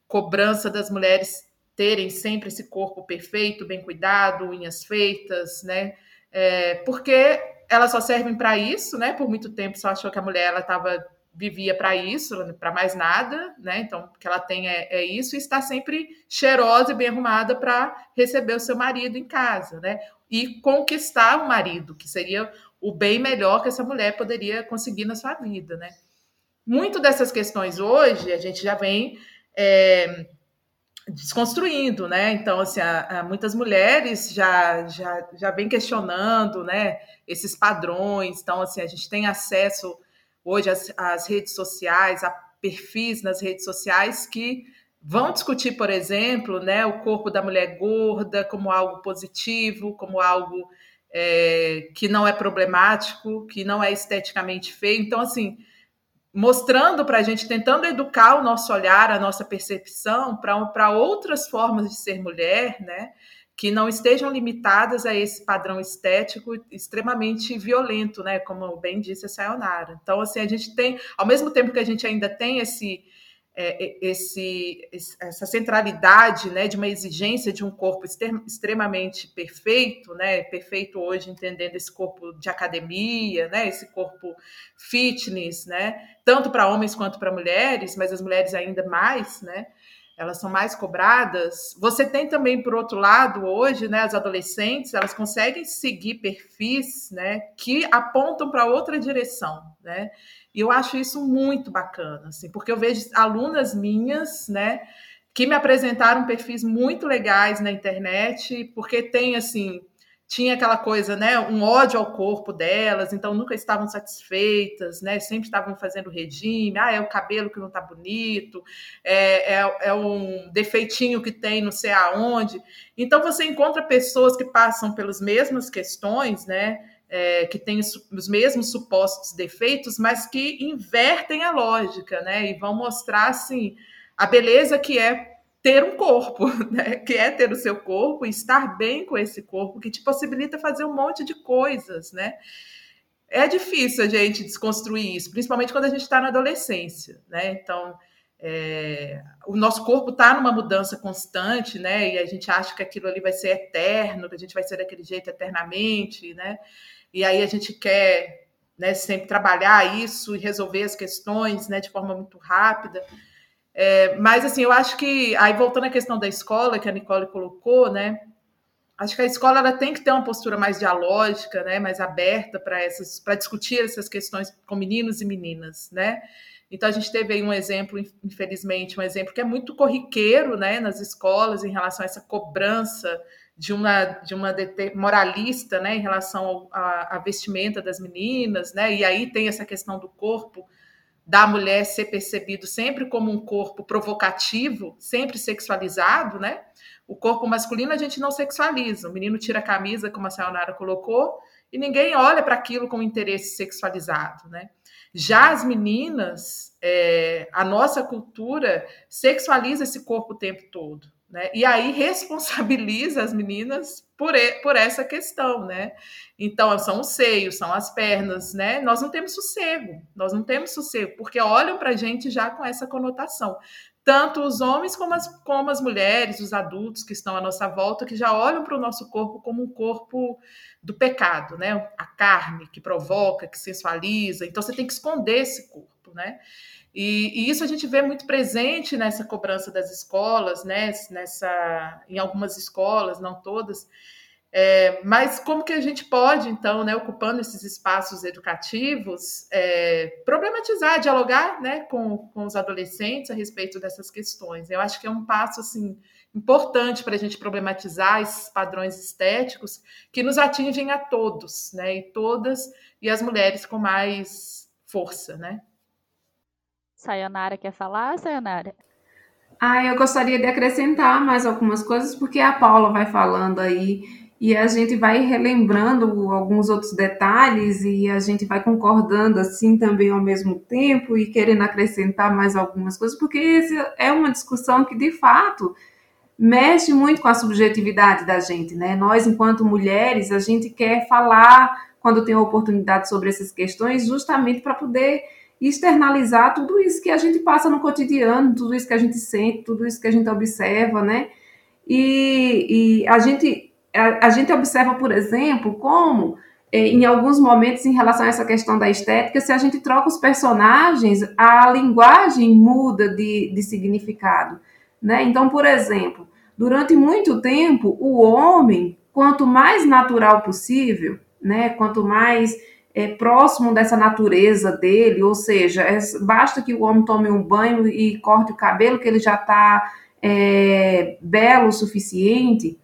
H: cobranças das mulheres terem sempre esse corpo perfeito, bem cuidado, unhas feitas, né? É, porque elas só servem para isso, né? Por muito tempo só achou que a mulher ela estava vivia para isso, para mais nada, né? Então, o que ela tem é, é, isso e está sempre cheirosa e bem arrumada para receber o seu marido em casa, né? E conquistar o marido, que seria o bem melhor que essa mulher poderia conseguir na sua vida, né? Muito dessas questões hoje a gente já vem é, desconstruindo, né? Então, assim, muitas mulheres já, já, já vem questionando, né? Esses padrões. Então, assim, a gente tem acesso hoje as, as redes sociais, a perfis nas redes sociais que vão discutir, por exemplo, né, o corpo da mulher gorda como algo positivo, como algo é, que não é problemático, que não é esteticamente feio. Então, assim, mostrando para a gente, tentando educar o nosso olhar, a nossa percepção para outras formas de ser mulher, né? Que não estejam limitadas a esse padrão estético extremamente violento, né? Como bem disse a Sayonara. Então, assim, a gente tem, ao mesmo tempo que a gente ainda tem esse é, esse, essa centralidade né, de uma exigência de um corpo extremamente perfeito, né, perfeito hoje entendendo esse corpo de academia, né, esse corpo fitness, né, tanto para homens quanto para mulheres, mas as mulheres ainda mais, né, elas são mais cobradas. Você tem também, por outro lado, hoje, né, as adolescentes, elas conseguem seguir perfis, né, que apontam para outra direção, né, e eu acho isso muito bacana, assim, porque eu vejo alunas minhas, né, que me apresentaram perfis muito legais na internet, porque tem assim, tinha aquela coisa, né, um ódio ao corpo delas, então nunca estavam satisfeitas, né, sempre estavam fazendo regime, ah, é o cabelo que não tá bonito, é, é, é um defeitinho que tem não sei aonde. Então você encontra pessoas que passam pelas mesmas questões, né, é, que têm os mesmos supostos defeitos, mas que invertem a lógica, né? E vão mostrar assim a beleza que é ter um corpo, *laughs* né? Que é ter o seu corpo e estar bem com esse corpo, que te possibilita fazer um monte de coisas, né? É difícil a gente desconstruir isso, principalmente quando a gente está na adolescência, né? Então, é, o nosso corpo está numa mudança constante, né? E a gente acha que aquilo ali vai ser eterno, que a gente vai ser daquele jeito eternamente, né? E aí a gente quer né, sempre trabalhar isso e resolver as questões né, de forma muito rápida. É, mas assim, eu acho que aí voltando à questão da escola que a Nicole colocou, né? Acho que a escola ela tem que ter uma postura mais dialógica, né, mais aberta para essas, para discutir essas questões com meninos e meninas, né? Então a gente teve aí um exemplo, infelizmente, um exemplo que é muito corriqueiro, né, nas escolas em relação a essa cobrança de uma, de uma moralista né, em relação à vestimenta das meninas, né? E aí tem essa questão do corpo da mulher ser percebido sempre como um corpo provocativo, sempre sexualizado, né? O corpo masculino a gente não sexualiza. O menino tira a camisa, como a Sayonara colocou, e ninguém olha para aquilo com interesse sexualizado, né? Já as meninas, é, a nossa cultura sexualiza esse corpo o tempo todo. Né? E aí responsabiliza as meninas por, por essa questão, né? Então, são os seios, são as pernas, né? Nós não temos sossego, nós não temos sossego, porque olham para a gente já com essa conotação. Tanto os homens como as, como as mulheres, os adultos que estão à nossa volta, que já olham para o nosso corpo como um corpo do pecado, né? A carne que provoca, que sensualiza. Então, você tem que esconder esse corpo, né? E, e, isso a gente vê muito presente nessa cobrança das escolas, né? Nessa, em algumas escolas, não todas. É, mas como que a gente pode, então, né, ocupando esses espaços educativos, é, problematizar, dialogar né, com, com os adolescentes a respeito dessas questões? Eu acho que é um passo assim importante para a gente problematizar esses padrões estéticos que nos atingem a todos, né, e todas, e as mulheres com mais força, né?
F: Sayonara quer falar, Sayonara?
G: Ah, eu gostaria de acrescentar mais algumas coisas, porque a Paula vai falando aí e a gente vai relembrando alguns outros detalhes e a gente vai concordando assim também ao mesmo tempo e querendo acrescentar mais algumas coisas, porque essa é uma discussão que de fato mexe muito com a subjetividade da gente, né? Nós, enquanto mulheres, a gente quer falar quando tem oportunidade sobre essas questões, justamente para poder externalizar tudo isso que a gente passa no cotidiano, tudo isso que a gente sente, tudo isso que a gente observa, né? E, e a, gente, a, a, gente observa, por exemplo, como eh, em alguns momentos, em relação a essa questão da estética, se a gente troca os personagens, a linguagem muda de, de significado. Né? Então, por exemplo, durante muito tempo, o homem, quanto mais natural possível, né, quanto mais é, próximo dessa natureza dele, ou seja, é, basta que o homem tome um banho e corte o cabelo, que ele já está é, belo o suficiente.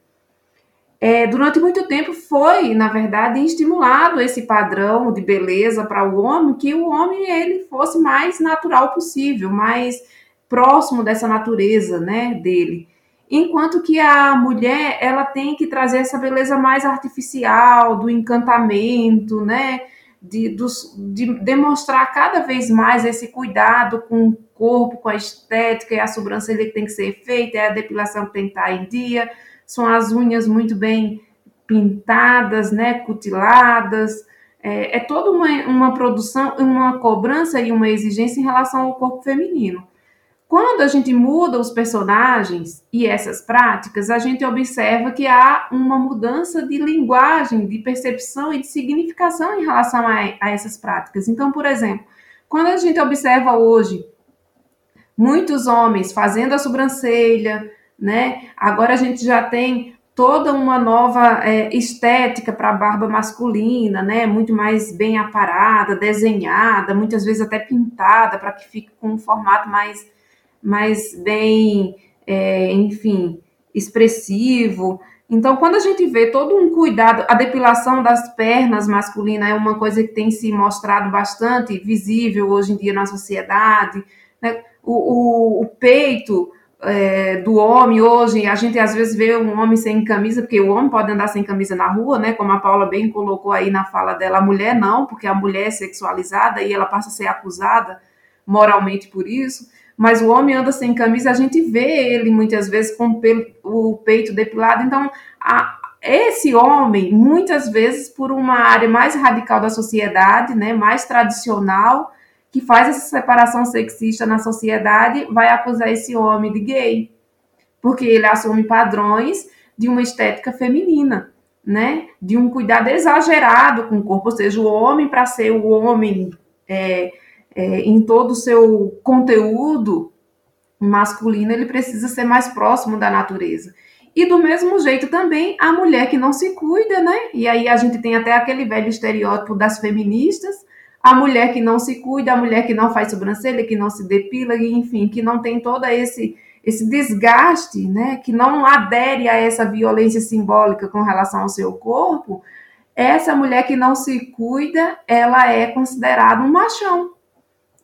G: É, durante muito tempo foi, na verdade, estimulado esse padrão de beleza para o homem, que o homem ele fosse mais natural possível, mais próximo dessa natureza, né, dele. enquanto que a mulher ela tem que trazer essa beleza mais artificial, do encantamento, né? De, dos, de demonstrar cada vez mais esse cuidado com o corpo, com a estética, e a sobrancelha que tem que ser feita, é a depilação que tem que estar em dia, são as unhas muito bem pintadas, né, cutiladas, é, é toda uma, uma produção, uma cobrança e uma exigência em relação ao corpo feminino. Quando a gente muda os personagens e essas práticas, a gente observa que há uma mudança de linguagem, de percepção e de significação em relação a, a essas práticas. Então, por exemplo, quando a gente observa hoje muitos homens fazendo a sobrancelha, né? Agora a gente já tem toda uma nova é, estética para a barba masculina, né? Muito mais bem aparada, desenhada, muitas vezes até pintada para que fique com um formato mais mais bem, é, enfim, expressivo. Então, quando a gente vê todo um cuidado, a depilação das pernas masculinas é uma coisa que tem se mostrado bastante visível hoje em dia na sociedade. Né? O, o, o, peito é, do homem hoje, a gente às vezes vê um homem sem camisa, porque o homem pode andar sem camisa na rua, né? Como a Paula bem colocou aí na fala dela, a mulher não, porque a mulher é sexualizada e ela passa a ser acusada moralmente por isso mas o homem anda sem camisa, a gente vê ele muitas vezes com o peito depilado. Então, a, esse homem, muitas vezes, por uma área mais radical da sociedade, né, mais tradicional, que faz essa separação sexista na sociedade, vai acusar esse homem de gay, porque ele assume padrões de uma estética feminina, né, de um cuidado exagerado com o corpo, ou seja, o homem para ser o homem é, é, em todo o seu conteúdo masculino, ele precisa ser mais próximo da natureza. E do mesmo jeito também a mulher que não se cuida, né? E aí a gente tem até aquele velho estereótipo das feministas, a mulher que não se cuida, a mulher que não faz sobrancelha, que não se depila, enfim, que não tem todo esse esse desgaste, né, que não adere a essa violência simbólica com relação ao seu corpo, essa mulher que não se cuida, ela é considerada um machão,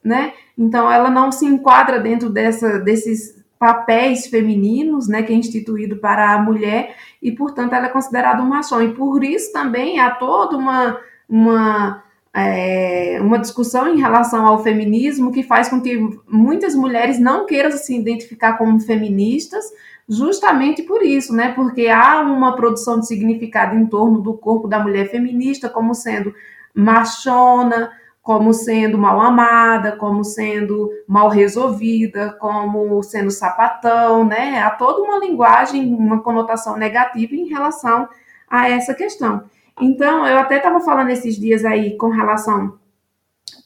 G: né? Então ela não se enquadra dentro dessa, desses papéis femininos, né, que é instituído para a mulher e portanto ela é considerada um machão e por isso também há toda uma uma é, uma discussão em relação ao feminismo que faz com que muitas mulheres não queiram se identificar como feministas, justamente por isso, né? Porque há uma produção de significado em torno do corpo da mulher feminista como sendo machona, como sendo mal amada, como sendo mal resolvida, como sendo sapatão, né? Há toda uma linguagem, uma conotação negativa em relação a essa questão. Então, eu até estava falando esses dias aí com relação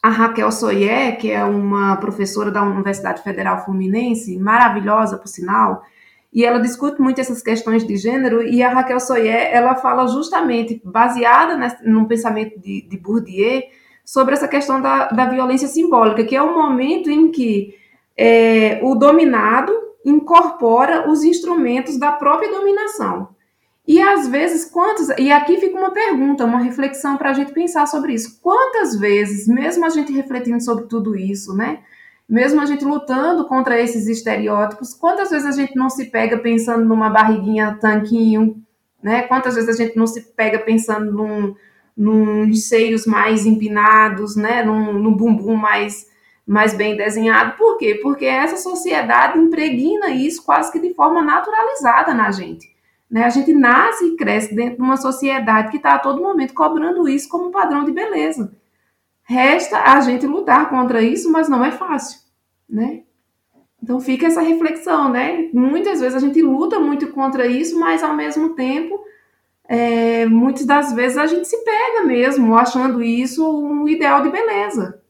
G: a Raquel Soyer, que é uma professora da Universidade Federal Fluminense, maravilhosa, por sinal, e ela discute muito essas questões de gênero, e a Raquel Soyer, ela fala justamente, baseada no pensamento de, de Bourdieu, sobre essa questão da, da violência simbólica, que é o momento em que é, o dominado incorpora os instrumentos da própria dominação. E às vezes, quantas. E aqui fica uma pergunta, uma reflexão para a gente pensar sobre isso. Quantas vezes, mesmo a gente refletindo sobre tudo isso, né? Mesmo a gente lutando contra esses estereótipos, quantas vezes a gente não se pega pensando numa barriguinha tanquinho, né? Quantas vezes a gente não se pega pensando num, nos seios mais empinados, né, num, num bumbum mais, mais bem desenhado. Por quê? Porque essa sociedade impregna isso quase que de forma naturalizada na gente. Né? A gente nasce e cresce dentro de uma sociedade que está a todo momento cobrando isso como padrão de beleza. Resta a gente lutar contra isso, mas não é fácil, né? Então fica essa reflexão, né? Muitas vezes a gente luta muito contra isso, mas ao mesmo tempo é, muitas das vezes a gente se pega mesmo achando isso um ideal de beleza.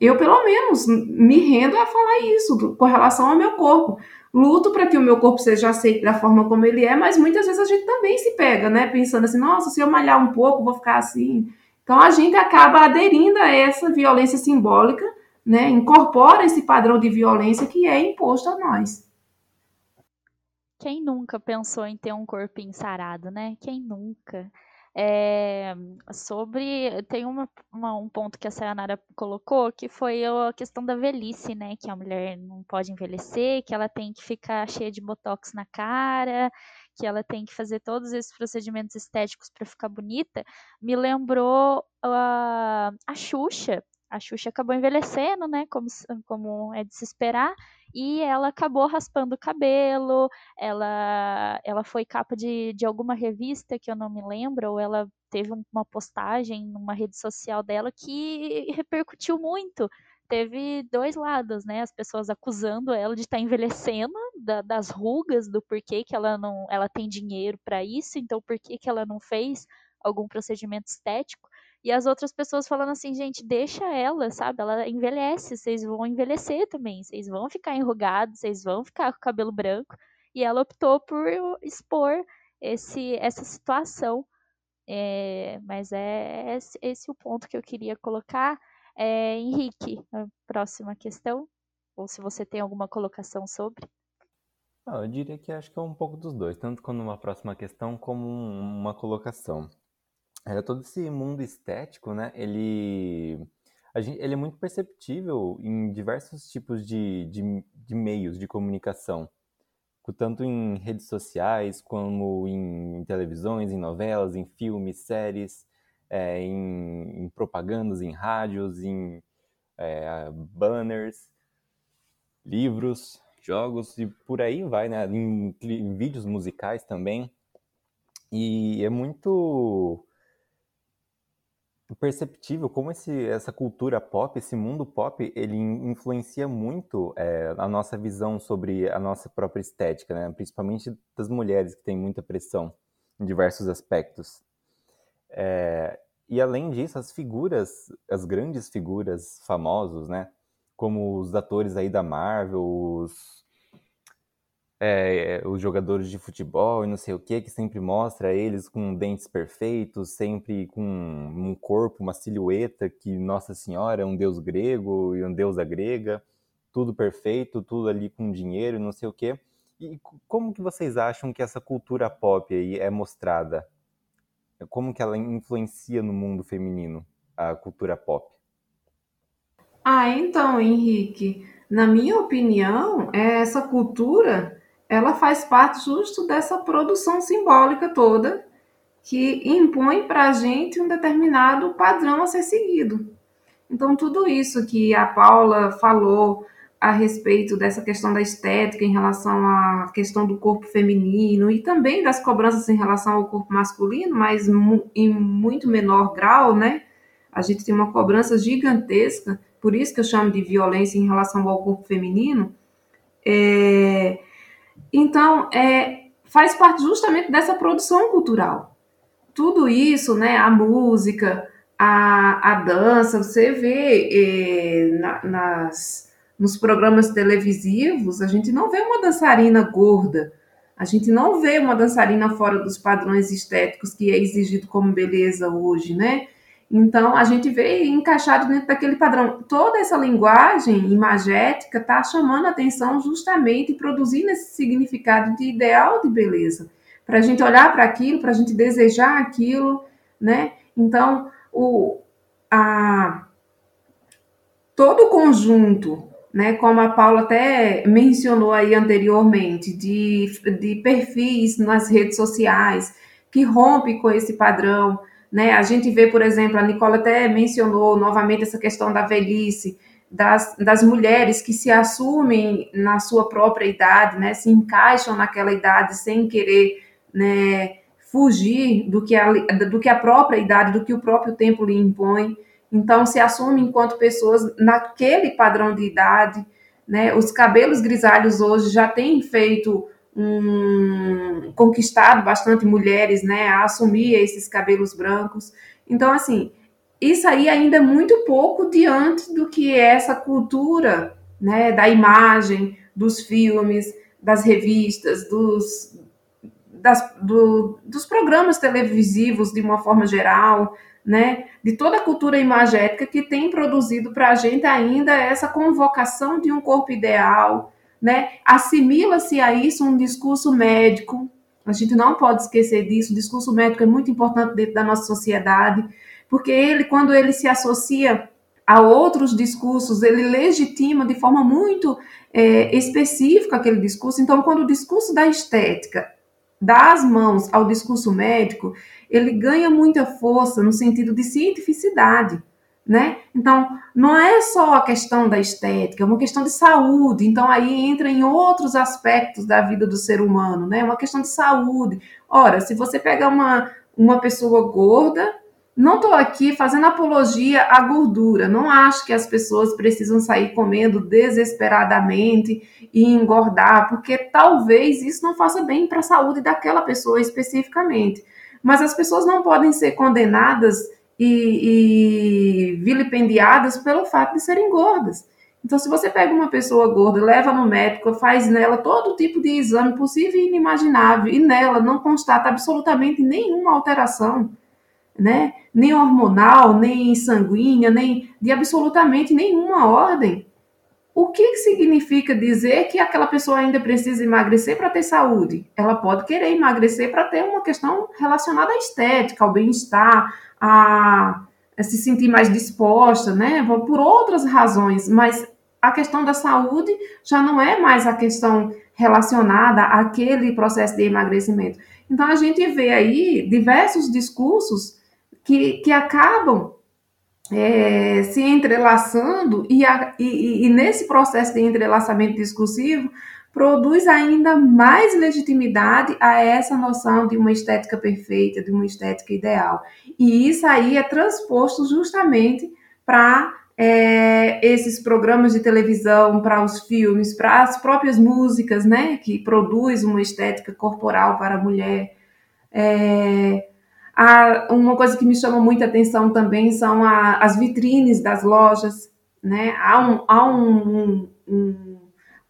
G: Eu, pelo menos, me rendo a falar isso com relação ao meu corpo. Luto para que o meu corpo seja aceito da forma como ele é, mas muitas vezes a gente também se pega, né? Pensando assim, nossa, se eu malhar um pouco, vou ficar assim. Então a gente acaba aderindo a essa violência simbólica, né? Incorpora esse padrão de violência que é imposto a nós.
F: Quem nunca pensou em ter um corpinho sarado, né? Quem nunca? é, sobre. Tem uma, uma, um ponto que a Sayonara colocou, que foi a questão da velhice, né? Que a mulher não pode envelhecer, que ela tem que ficar cheia de botox na cara, que ela tem que fazer todos esses procedimentos estéticos para ficar bonita. Me lembrou a Xuxa. A Xuxa acabou envelhecendo, né? Como, como é de se esperar e ela acabou raspando o cabelo, ela, ela foi capa de, de alguma revista que eu não me lembro, ou ela teve uma postagem numa rede social dela que *laughs* repercutiu muito. Teve dois lados, né? As pessoas acusando ela de estar tá envelhecendo, da, das rugas, do porquê que ela não ela tem dinheiro para isso, então por que, que ela não fez algum procedimento estético. E as outras pessoas falando assim, gente, deixa ela, sabe? Ela envelhece, vocês vão envelhecer também, vocês vão ficar enrugados, vocês vão ficar com o cabelo branco. E ela optou por expor esse, essa situação. É, mas é esse, o ponto que eu queria colocar. É, Henrique, a próxima questão, ou se você tem alguma colocação sobre.
E: Ah, eu diria que acho que é um pouco dos dois, tanto como uma próxima questão como uma colocação é, todo esse mundo estético, né? Ele, gente, ele é muito perceptível em diversos tipos de, de, de, meios de comunicação, tanto em redes sociais, como em televisões, em novelas, em filmes, séries, é, em, em, propagandas, em rádios, em é, banners, livros, jogos e por aí vai, né? Em, em vídeos musicais também. E é muito perceptível como esse, essa cultura pop, esse mundo pop, ele influencia muito é, a nossa visão sobre a nossa própria estética, né? principalmente das mulheres que têm muita pressão em diversos aspectos. É, e além disso, as figuras, as grandes figuras famosos, né? Como os atores aí da Marvel, os é, os jogadores de futebol e não sei o que, que sempre mostra eles com dentes perfeitos, sempre com um corpo, uma silhueta que Nossa Senhora é um deus grego e um deusa grega, tudo perfeito, tudo ali com dinheiro e não sei o que. E como que vocês acham que essa cultura pop aí é mostrada? Como que ela influencia no mundo feminino, a cultura pop?
G: Ah, então, Henrique, na minha opinião, essa cultura ela faz parte justo dessa produção simbólica toda que impõe para a gente um determinado padrão a ser seguido. Então, tudo isso que a Paula falou a respeito dessa questão da estética em relação à questão do corpo feminino e também das cobranças em relação ao corpo masculino, mas em muito menor grau, né? A gente tem uma cobrança gigantesca, por isso que eu chamo de violência em relação ao corpo feminino. É, então, é, faz parte justamente dessa produção cultural. Tudo isso, né, a música, a, a dança, você vê é, na, nas, nos programas televisivos, a gente não vê uma dançarina gorda, a gente não vê uma dançarina fora dos padrões estéticos que é exigido como beleza hoje, né? Então, a gente vê encaixado dentro daquele padrão. Toda essa linguagem imagética está chamando a atenção justamente produzindo esse significado de ideal de beleza. Para a gente olhar para aquilo, para a gente desejar aquilo, né? Então, o, a, todo o conjunto, né, como a Paula até mencionou aí anteriormente, de, de perfis nas redes sociais, que rompe com esse padrão, né? A gente vê, por exemplo, a Nicola até mencionou novamente essa questão da velhice, das, das mulheres que se assumem na sua própria idade, né? se encaixam naquela idade sem querer né, fugir do que, a, do que a própria idade, do que o próprio tempo lhe impõe. Então, se assumem enquanto pessoas naquele padrão de idade. Né? Os cabelos grisalhos hoje já têm feito conquistado bastante mulheres, né, a assumir esses cabelos brancos. Então, assim, isso aí ainda é muito pouco diante do que é essa cultura, né, da imagem, dos filmes, das revistas, dos, das, do, dos programas televisivos de uma forma geral, né, de toda a cultura imagética que tem produzido para a gente ainda essa convocação de um corpo ideal, né? Assimila-se a isso um discurso médico, A gente não pode esquecer disso. O discurso médico é muito importante dentro da nossa sociedade, porque ele, quando ele se associa a outros discursos, ele legitima de forma muito é, específica aquele discurso. Então, quando o discurso da estética dá as mãos ao discurso médico, ele ganha muita força no sentido de cientificidade. Né? Então, não é só a questão da estética, é uma questão de saúde. Então, aí entra em outros aspectos da vida do ser humano, né? Uma questão de saúde. Ora, se você pega uma, uma pessoa gorda, não estou aqui fazendo apologia à gordura. Não acho que as pessoas precisam sair comendo desesperadamente e engordar, porque talvez isso não faça bem para a saúde daquela pessoa especificamente. Mas as pessoas não podem ser condenadas e, e vilipendiadas pelo fato de serem gordas. Então, se você pega uma pessoa gorda, leva no médico, faz nela todo tipo de exame possível e inimaginável, e nela não constata absolutamente nenhuma alteração, né? Nem hormonal, nem sanguínea, nem de absolutamente nenhuma ordem. O que significa dizer que aquela pessoa ainda precisa emagrecer para ter saúde? Ela pode querer emagrecer para ter uma questão relacionada à estética, ao bem-estar, a, a se sentir mais disposta, né? Por outras razões, mas a questão da saúde já não é mais a questão relacionada àquele processo de emagrecimento. Então a gente vê aí diversos discursos que, que acabam é, se entrelaçando e, a, e, e, nesse processo de entrelaçamento discursivo produz ainda mais legitimidade a essa noção de uma estética perfeita, de uma estética ideal. E isso aí é transposto justamente para é, esses programas de televisão, para os filmes, para as próprias músicas, né, que produz uma estética corporal para a mulher. É, a, uma coisa que me chama muita atenção também são a, as vitrines das lojas, né? Há, um, há um, um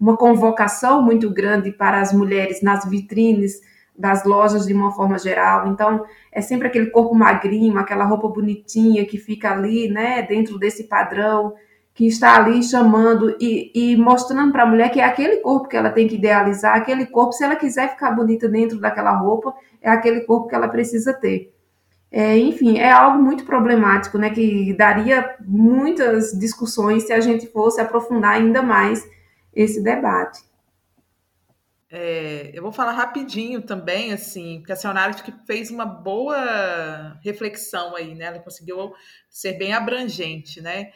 G: uma convocação muito grande para as mulheres nas vitrines das lojas de uma forma geral. Então, é sempre aquele corpo magrinho, aquela roupa bonitinha que fica ali, né, dentro desse padrão, que está ali chamando e, e mostrando para a mulher que é aquele corpo que ela tem que idealizar, aquele corpo, se ela quiser ficar bonita dentro daquela roupa, é aquele corpo que ela precisa ter. É, enfim, é algo muito problemático, né, que daria muitas discussões se a gente fosse aprofundar ainda mais esse debate.
H: É, eu vou falar rapidinho também, assim, porque a senhora que fez uma boa reflexão aí, né? Ela conseguiu ser bem abrangente, né?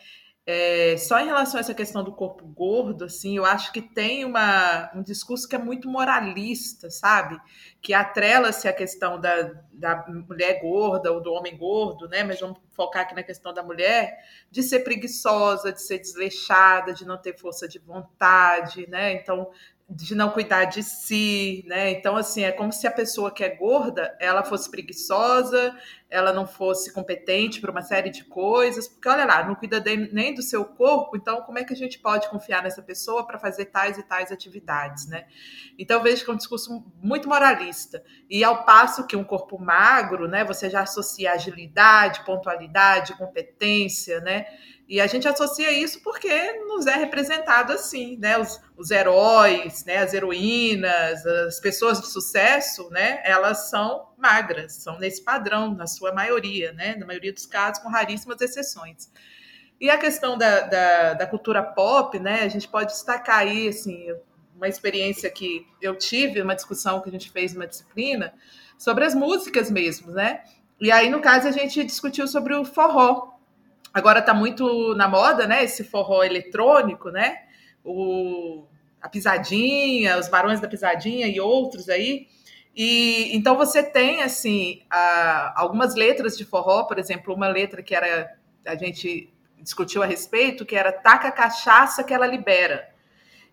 H: É, só em relação a essa questão do corpo gordo, assim, eu acho que tem uma, um discurso que é muito moralista, sabe? Que atrela-se a questão da, da mulher gorda ou do homem gordo, né? Mas vamos focar aqui na questão da mulher, de ser preguiçosa, de ser desleixada, de não ter força de vontade, né? Então, de não cuidar de si, né? Então, assim, é como se a pessoa que é gorda, ela fosse preguiçosa, ela não fosse competente para uma série de coisas, porque olha lá, não cuida de, nem do seu corpo, então como é que a gente pode confiar nessa pessoa para fazer tais e tais atividades, né? Então, vejo que é um discurso muito moralista. E ao passo que um corpo magro, né, você já associa agilidade, pontualidade, competência, né? E a gente associa isso porque nos é representado assim, né? Os, os heróis, né? As heroínas, as pessoas de sucesso, né? Elas são magras, são nesse padrão, na sua maioria, né? Na maioria dos casos, com raríssimas exceções. E a questão da, da, da cultura pop, né? A gente pode destacar aí, assim, uma experiência que eu tive, uma discussão que a gente fez numa disciplina, sobre as músicas mesmo, né? E aí, no caso, a gente discutiu sobre o forró, Agora está muito na moda, né? Esse forró eletrônico, né? O, a pisadinha, os barões da pisadinha e outros aí. E então você tem assim a, algumas letras de forró, por exemplo, uma letra que era a gente discutiu a respeito, que era taca a cachaça que ela libera.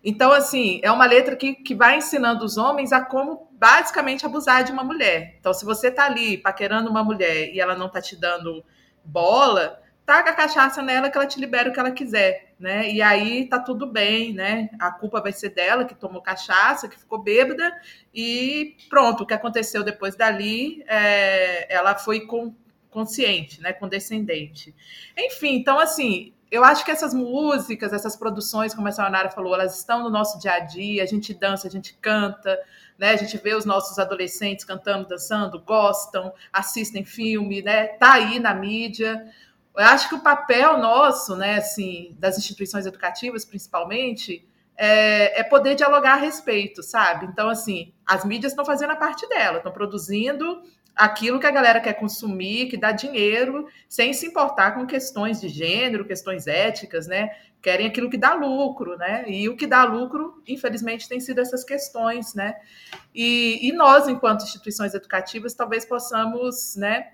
H: Então, assim, é uma letra que, que vai ensinando os homens a como basicamente abusar de uma mulher. Então, se você tá ali paquerando uma mulher e ela não tá te dando bola, taca a cachaça nela que ela te libera o que ela quiser, né? E aí tá tudo bem, né? A culpa vai ser dela que tomou cachaça, que ficou bêbada e pronto. O que aconteceu depois dali, é, ela foi com, consciente, né? Condescendente. Enfim, então assim, eu acho que essas músicas, essas produções, como a Sayonara falou, elas estão no nosso dia a dia, a gente dança, a gente canta, né? A gente vê os nossos adolescentes cantando, dançando, gostam, assistem filme, né? Tá aí na mídia. Eu acho que o papel nosso, né, assim, das instituições educativas, principalmente, é, é, poder dialogar a respeito, sabe? Então, assim, as mídias estão fazendo a parte dela, estão produzindo aquilo que a galera quer consumir, que dá dinheiro, sem se importar com questões de gênero, questões éticas, né? Querem aquilo que dá lucro, né? E o que dá lucro, infelizmente, tem sido essas questões, né? E, e nós, enquanto instituições educativas, talvez possamos, né?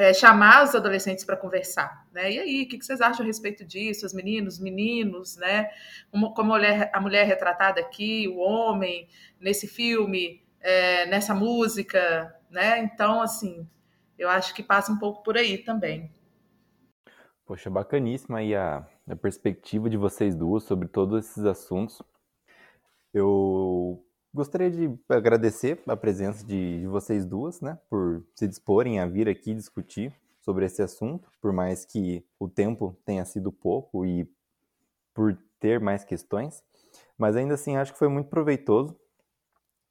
H: É, chamar os adolescentes para conversar, né? E aí, o que vocês acham a respeito disso? Os meninos, meninos, né? Como, como a, mulher, a mulher retratada aqui, o homem nesse filme, é, nessa música, né? Então, assim, eu acho que passa um pouco por aí também.
E: Poxa, bacaníssima aí a, a perspectiva de vocês duas sobre todos esses assuntos. Eu gostaria de agradecer a presença de, de, vocês duas, né, por se disporem a vir aqui discutir sobre esse assunto, por mais que o tempo tenha sido pouco e por ter mais questões, mas ainda assim acho que foi muito proveitoso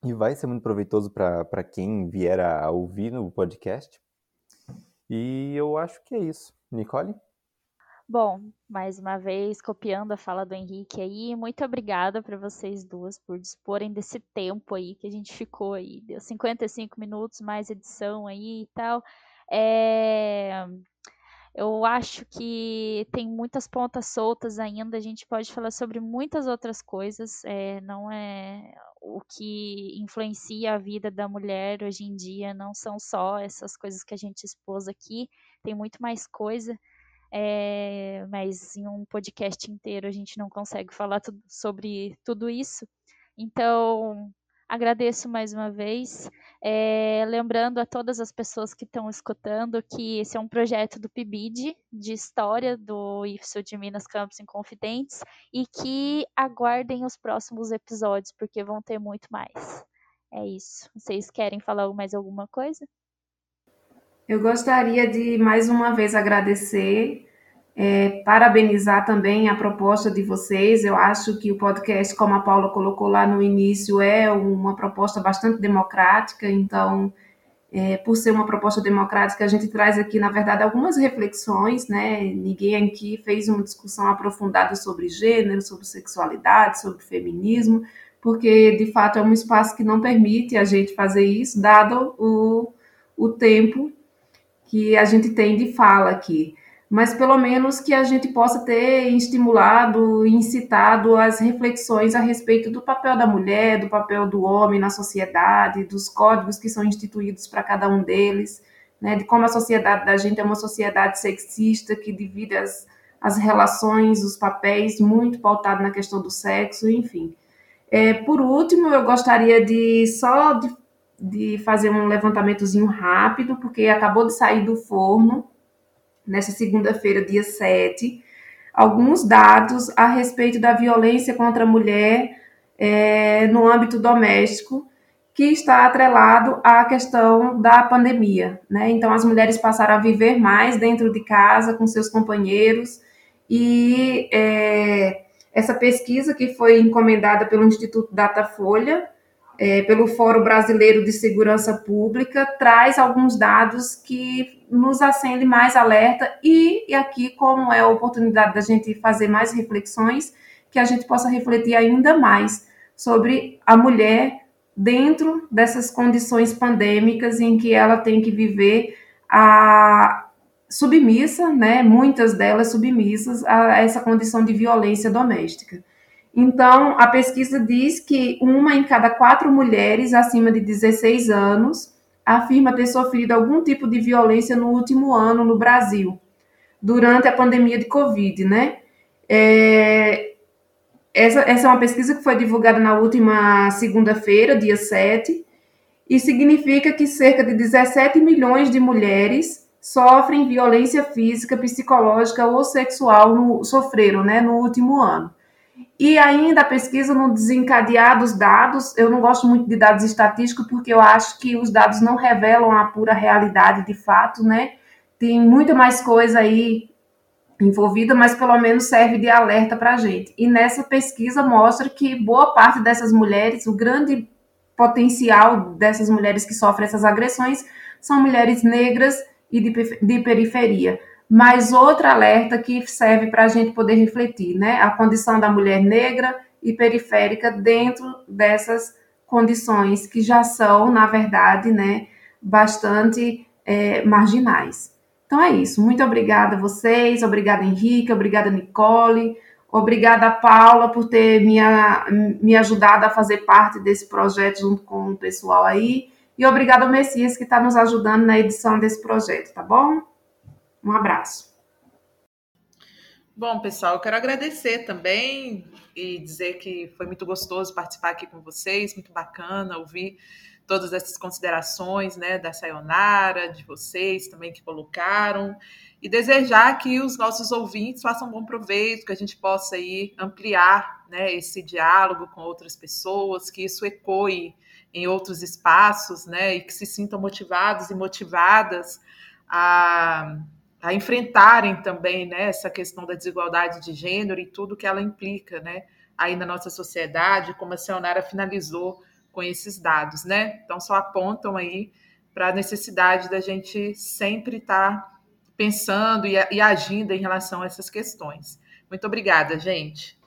E: e vai ser muito proveitoso para quem vier a ouvir no podcast. E eu acho que é isso. Nicole?
F: Bom, mais uma vez, copiando a fala do Henrique aí, muito obrigada para vocês duas por disporem desse tempo aí que a gente ficou aí. Deu 55 minutos mais edição aí e tal. É... Eu acho que tem muitas pontas soltas ainda, a gente pode falar sobre muitas outras coisas, é, não é o que influencia a vida da mulher hoje em dia, não são só essas coisas que a gente expôs aqui, tem muito mais coisa, é, mas em um podcast inteiro a gente não consegue falar tudo, sobre tudo isso. Então, Agradeço mais uma vez. É, lembrando a todas as pessoas que estão escutando que esse é um projeto do PIBID, de história do IFSU de Minas Campos Inconfidentes, e que aguardem os próximos episódios, porque vão ter muito mais. É isso. Vocês querem falar mais alguma coisa?
G: Eu gostaria de mais uma vez agradecer é, parabenizar também a proposta de vocês. Eu acho que o podcast, como a Paula colocou lá no início, é uma proposta bastante democrática. Então, é, por ser uma proposta democrática, a gente traz aqui, na verdade, algumas reflexões, né? Ninguém aqui fez uma discussão aprofundada sobre gênero, sobre sexualidade, sobre feminismo, porque de fato é um espaço que não permite a gente fazer isso, dado o, o tempo que a gente tem de fala aqui mas pelo menos que a gente possa ter estimulado incitado as reflexões a respeito do papel da mulher, do papel do homem na sociedade, dos códigos que são instituídos para cada um deles, né, de como a sociedade da gente é uma sociedade sexista que divide as, as relações, os papéis, muito pautado na questão do sexo, enfim. É, por último, eu gostaria de só de, de fazer um levantamentozinho rápido, porque acabou de sair do forno nessa segunda-feira, dia 7, alguns dados a respeito da violência contra a mulher é, no âmbito doméstico, que está atrelado à questão da pandemia. Né? Então, as mulheres passaram a viver mais dentro de casa com seus companheiros, e é, essa pesquisa que foi encomendada pelo Instituto Datafolha, é, pelo Fórum Brasileiro de Segurança Pública, traz alguns dados que nos acendem mais alerta e, e aqui, como é a oportunidade da gente fazer mais reflexões, que a gente possa refletir ainda mais sobre a mulher dentro dessas condições pandêmicas em que ela tem que viver a submissa, né, muitas delas submissas a essa condição de violência doméstica. Então, a pesquisa diz que uma em cada quatro mulheres acima de 16 anos afirma ter sofrido algum tipo de violência no último ano no Brasil, durante a pandemia de Covid, né? É, essa, essa é uma pesquisa que foi divulgada na última segunda-feira, dia 7, e significa que cerca de 17 milhões de mulheres sofrem violência física, psicológica ou sexual, no, sofreram né, no último ano. E ainda a pesquisa no desencadear dos dados, eu não gosto muito de dados estatísticos, porque eu acho que os dados não revelam a pura realidade de fato, né? Tem muita mais coisa aí envolvida, mas pelo menos serve de alerta para a gente. E nessa pesquisa mostra que boa parte dessas mulheres, o grande potencial dessas mulheres que sofrem essas agressões são mulheres negras e de, de periferia. Mas outra alerta que serve para a gente poder refletir, né? A condição da mulher negra e periférica dentro dessas condições que já são, na verdade, né, bastante é, marginais. Então é isso. Muito obrigada a vocês, obrigada Henrique, obrigada Nicole, obrigada Paula por ter me, me ajudado a fazer parte desse projeto junto com o pessoal aí. E obrigada ao Messias que está nos ajudando na edição desse projeto, tá bom? Um abraço.
H: Bom, pessoal, eu quero agradecer também e dizer que foi muito gostoso participar aqui com vocês, muito bacana ouvir todas essas considerações, né, da Sayonara, de vocês também que colocaram, e desejar que os nossos ouvintes façam bom proveito, que a gente possa aí ampliar, né, esse diálogo com outras pessoas, que isso ecoe em outros espaços, né, e que se sintam motivados e motivadas a, a enfrentarem também, né, essa questão da desigualdade de gênero e tudo que ela implica, né, aí na nossa sociedade, como a Sayonara finalizou com esses dados, né? Então, só apontam aí para a necessidade da gente sempre estar tá pensando e, e agindo em relação a essas questões. Muito obrigada, gente.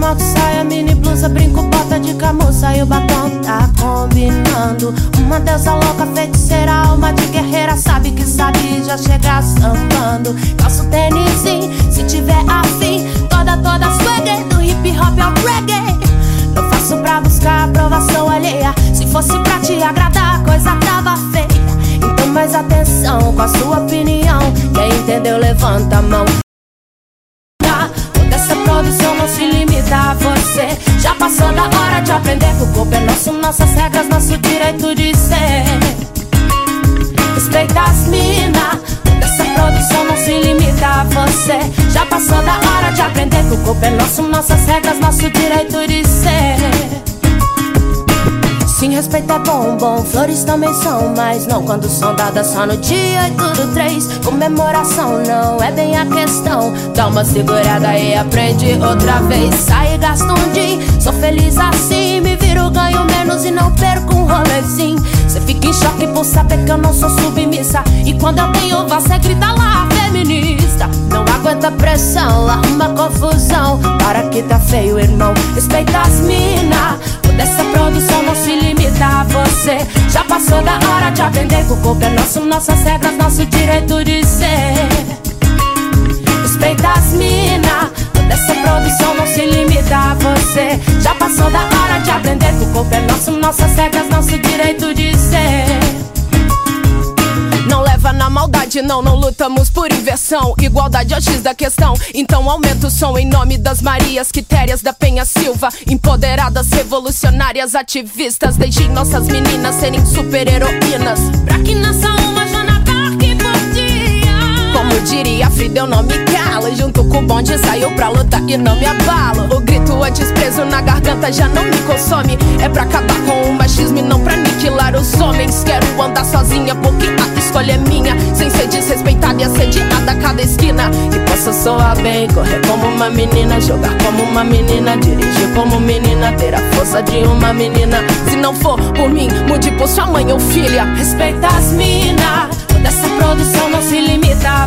I: Moto, saia, mini blusa, brinco, bota de camuça e o batom tá combinando. Uma deusa louca, feiticeira, alma de guerreira, sabe que sabe já chegar sambando. Calço tênis, se tiver afim, toda, toda swagger, do hip hop ao reggae. Não faço pra buscar aprovação alheia, se fosse pra te agradar, a coisa tava feia. Então mais atenção com a sua opinião, quem entendeu levanta a mão. Essa produção não se você. Já passou da hora de aprender que o corpo é nosso Nossas regras, nosso direito de ser. Respeita as mina Essa produção não se limita a você. Já passou da hora de aprender que o corpo é nosso Nossas regras, nosso direito de ser Sim, respeito é bom, bom. Flores também são, mas não quando são dadas só no dia e tudo três. Comemoração não é bem a questão. Dá uma segurada e aprende outra vez. Sai e gasta um din. Sou feliz assim, me viro, ganho menos e não perco um rolezinho. Cê fica em choque por saber que eu não sou submissa. E quando eu tenho você grita lá, feminista. Não aguenta pressão, arruma confusão. Para que tá feio, irmão. Respeita as mina. Dessa produção não se limita a você. Já passou da hora de aprender que o corpo é nosso Nossas regras, nosso direito de ser. Respeita as mina Dessa produção não se limita a você. Já passou da hora de aprender que o corpo é nosso Nossas regras, nosso direito de ser não leva na maldade, não, não lutamos por inversão. Igualdade é o X da questão. Então aumenta o som em nome das Marias Quitérias da Penha Silva. Empoderadas, revolucionárias, ativistas. Deixem nossas meninas serem super-heroínas. Pra que nasça uma Como diria Frida, eu não me calo. Junto com o bonde saiu pra lutar e não me abalo. O grito antes preso na garganta já não me consome. É pra acabar com o machismo e não pra aniquilar os homens. Quero andar sozinha porque a escolha é minha. Sem ser desrespeitada e assediada a cada esquina. Que possa soar bem, correr como uma menina, jogar como uma menina, dirigir como menina, ter a força de uma menina. Se não for por mim, mude por sua mãe ou filha. Respeita as minas. Toda essa produção não se limita a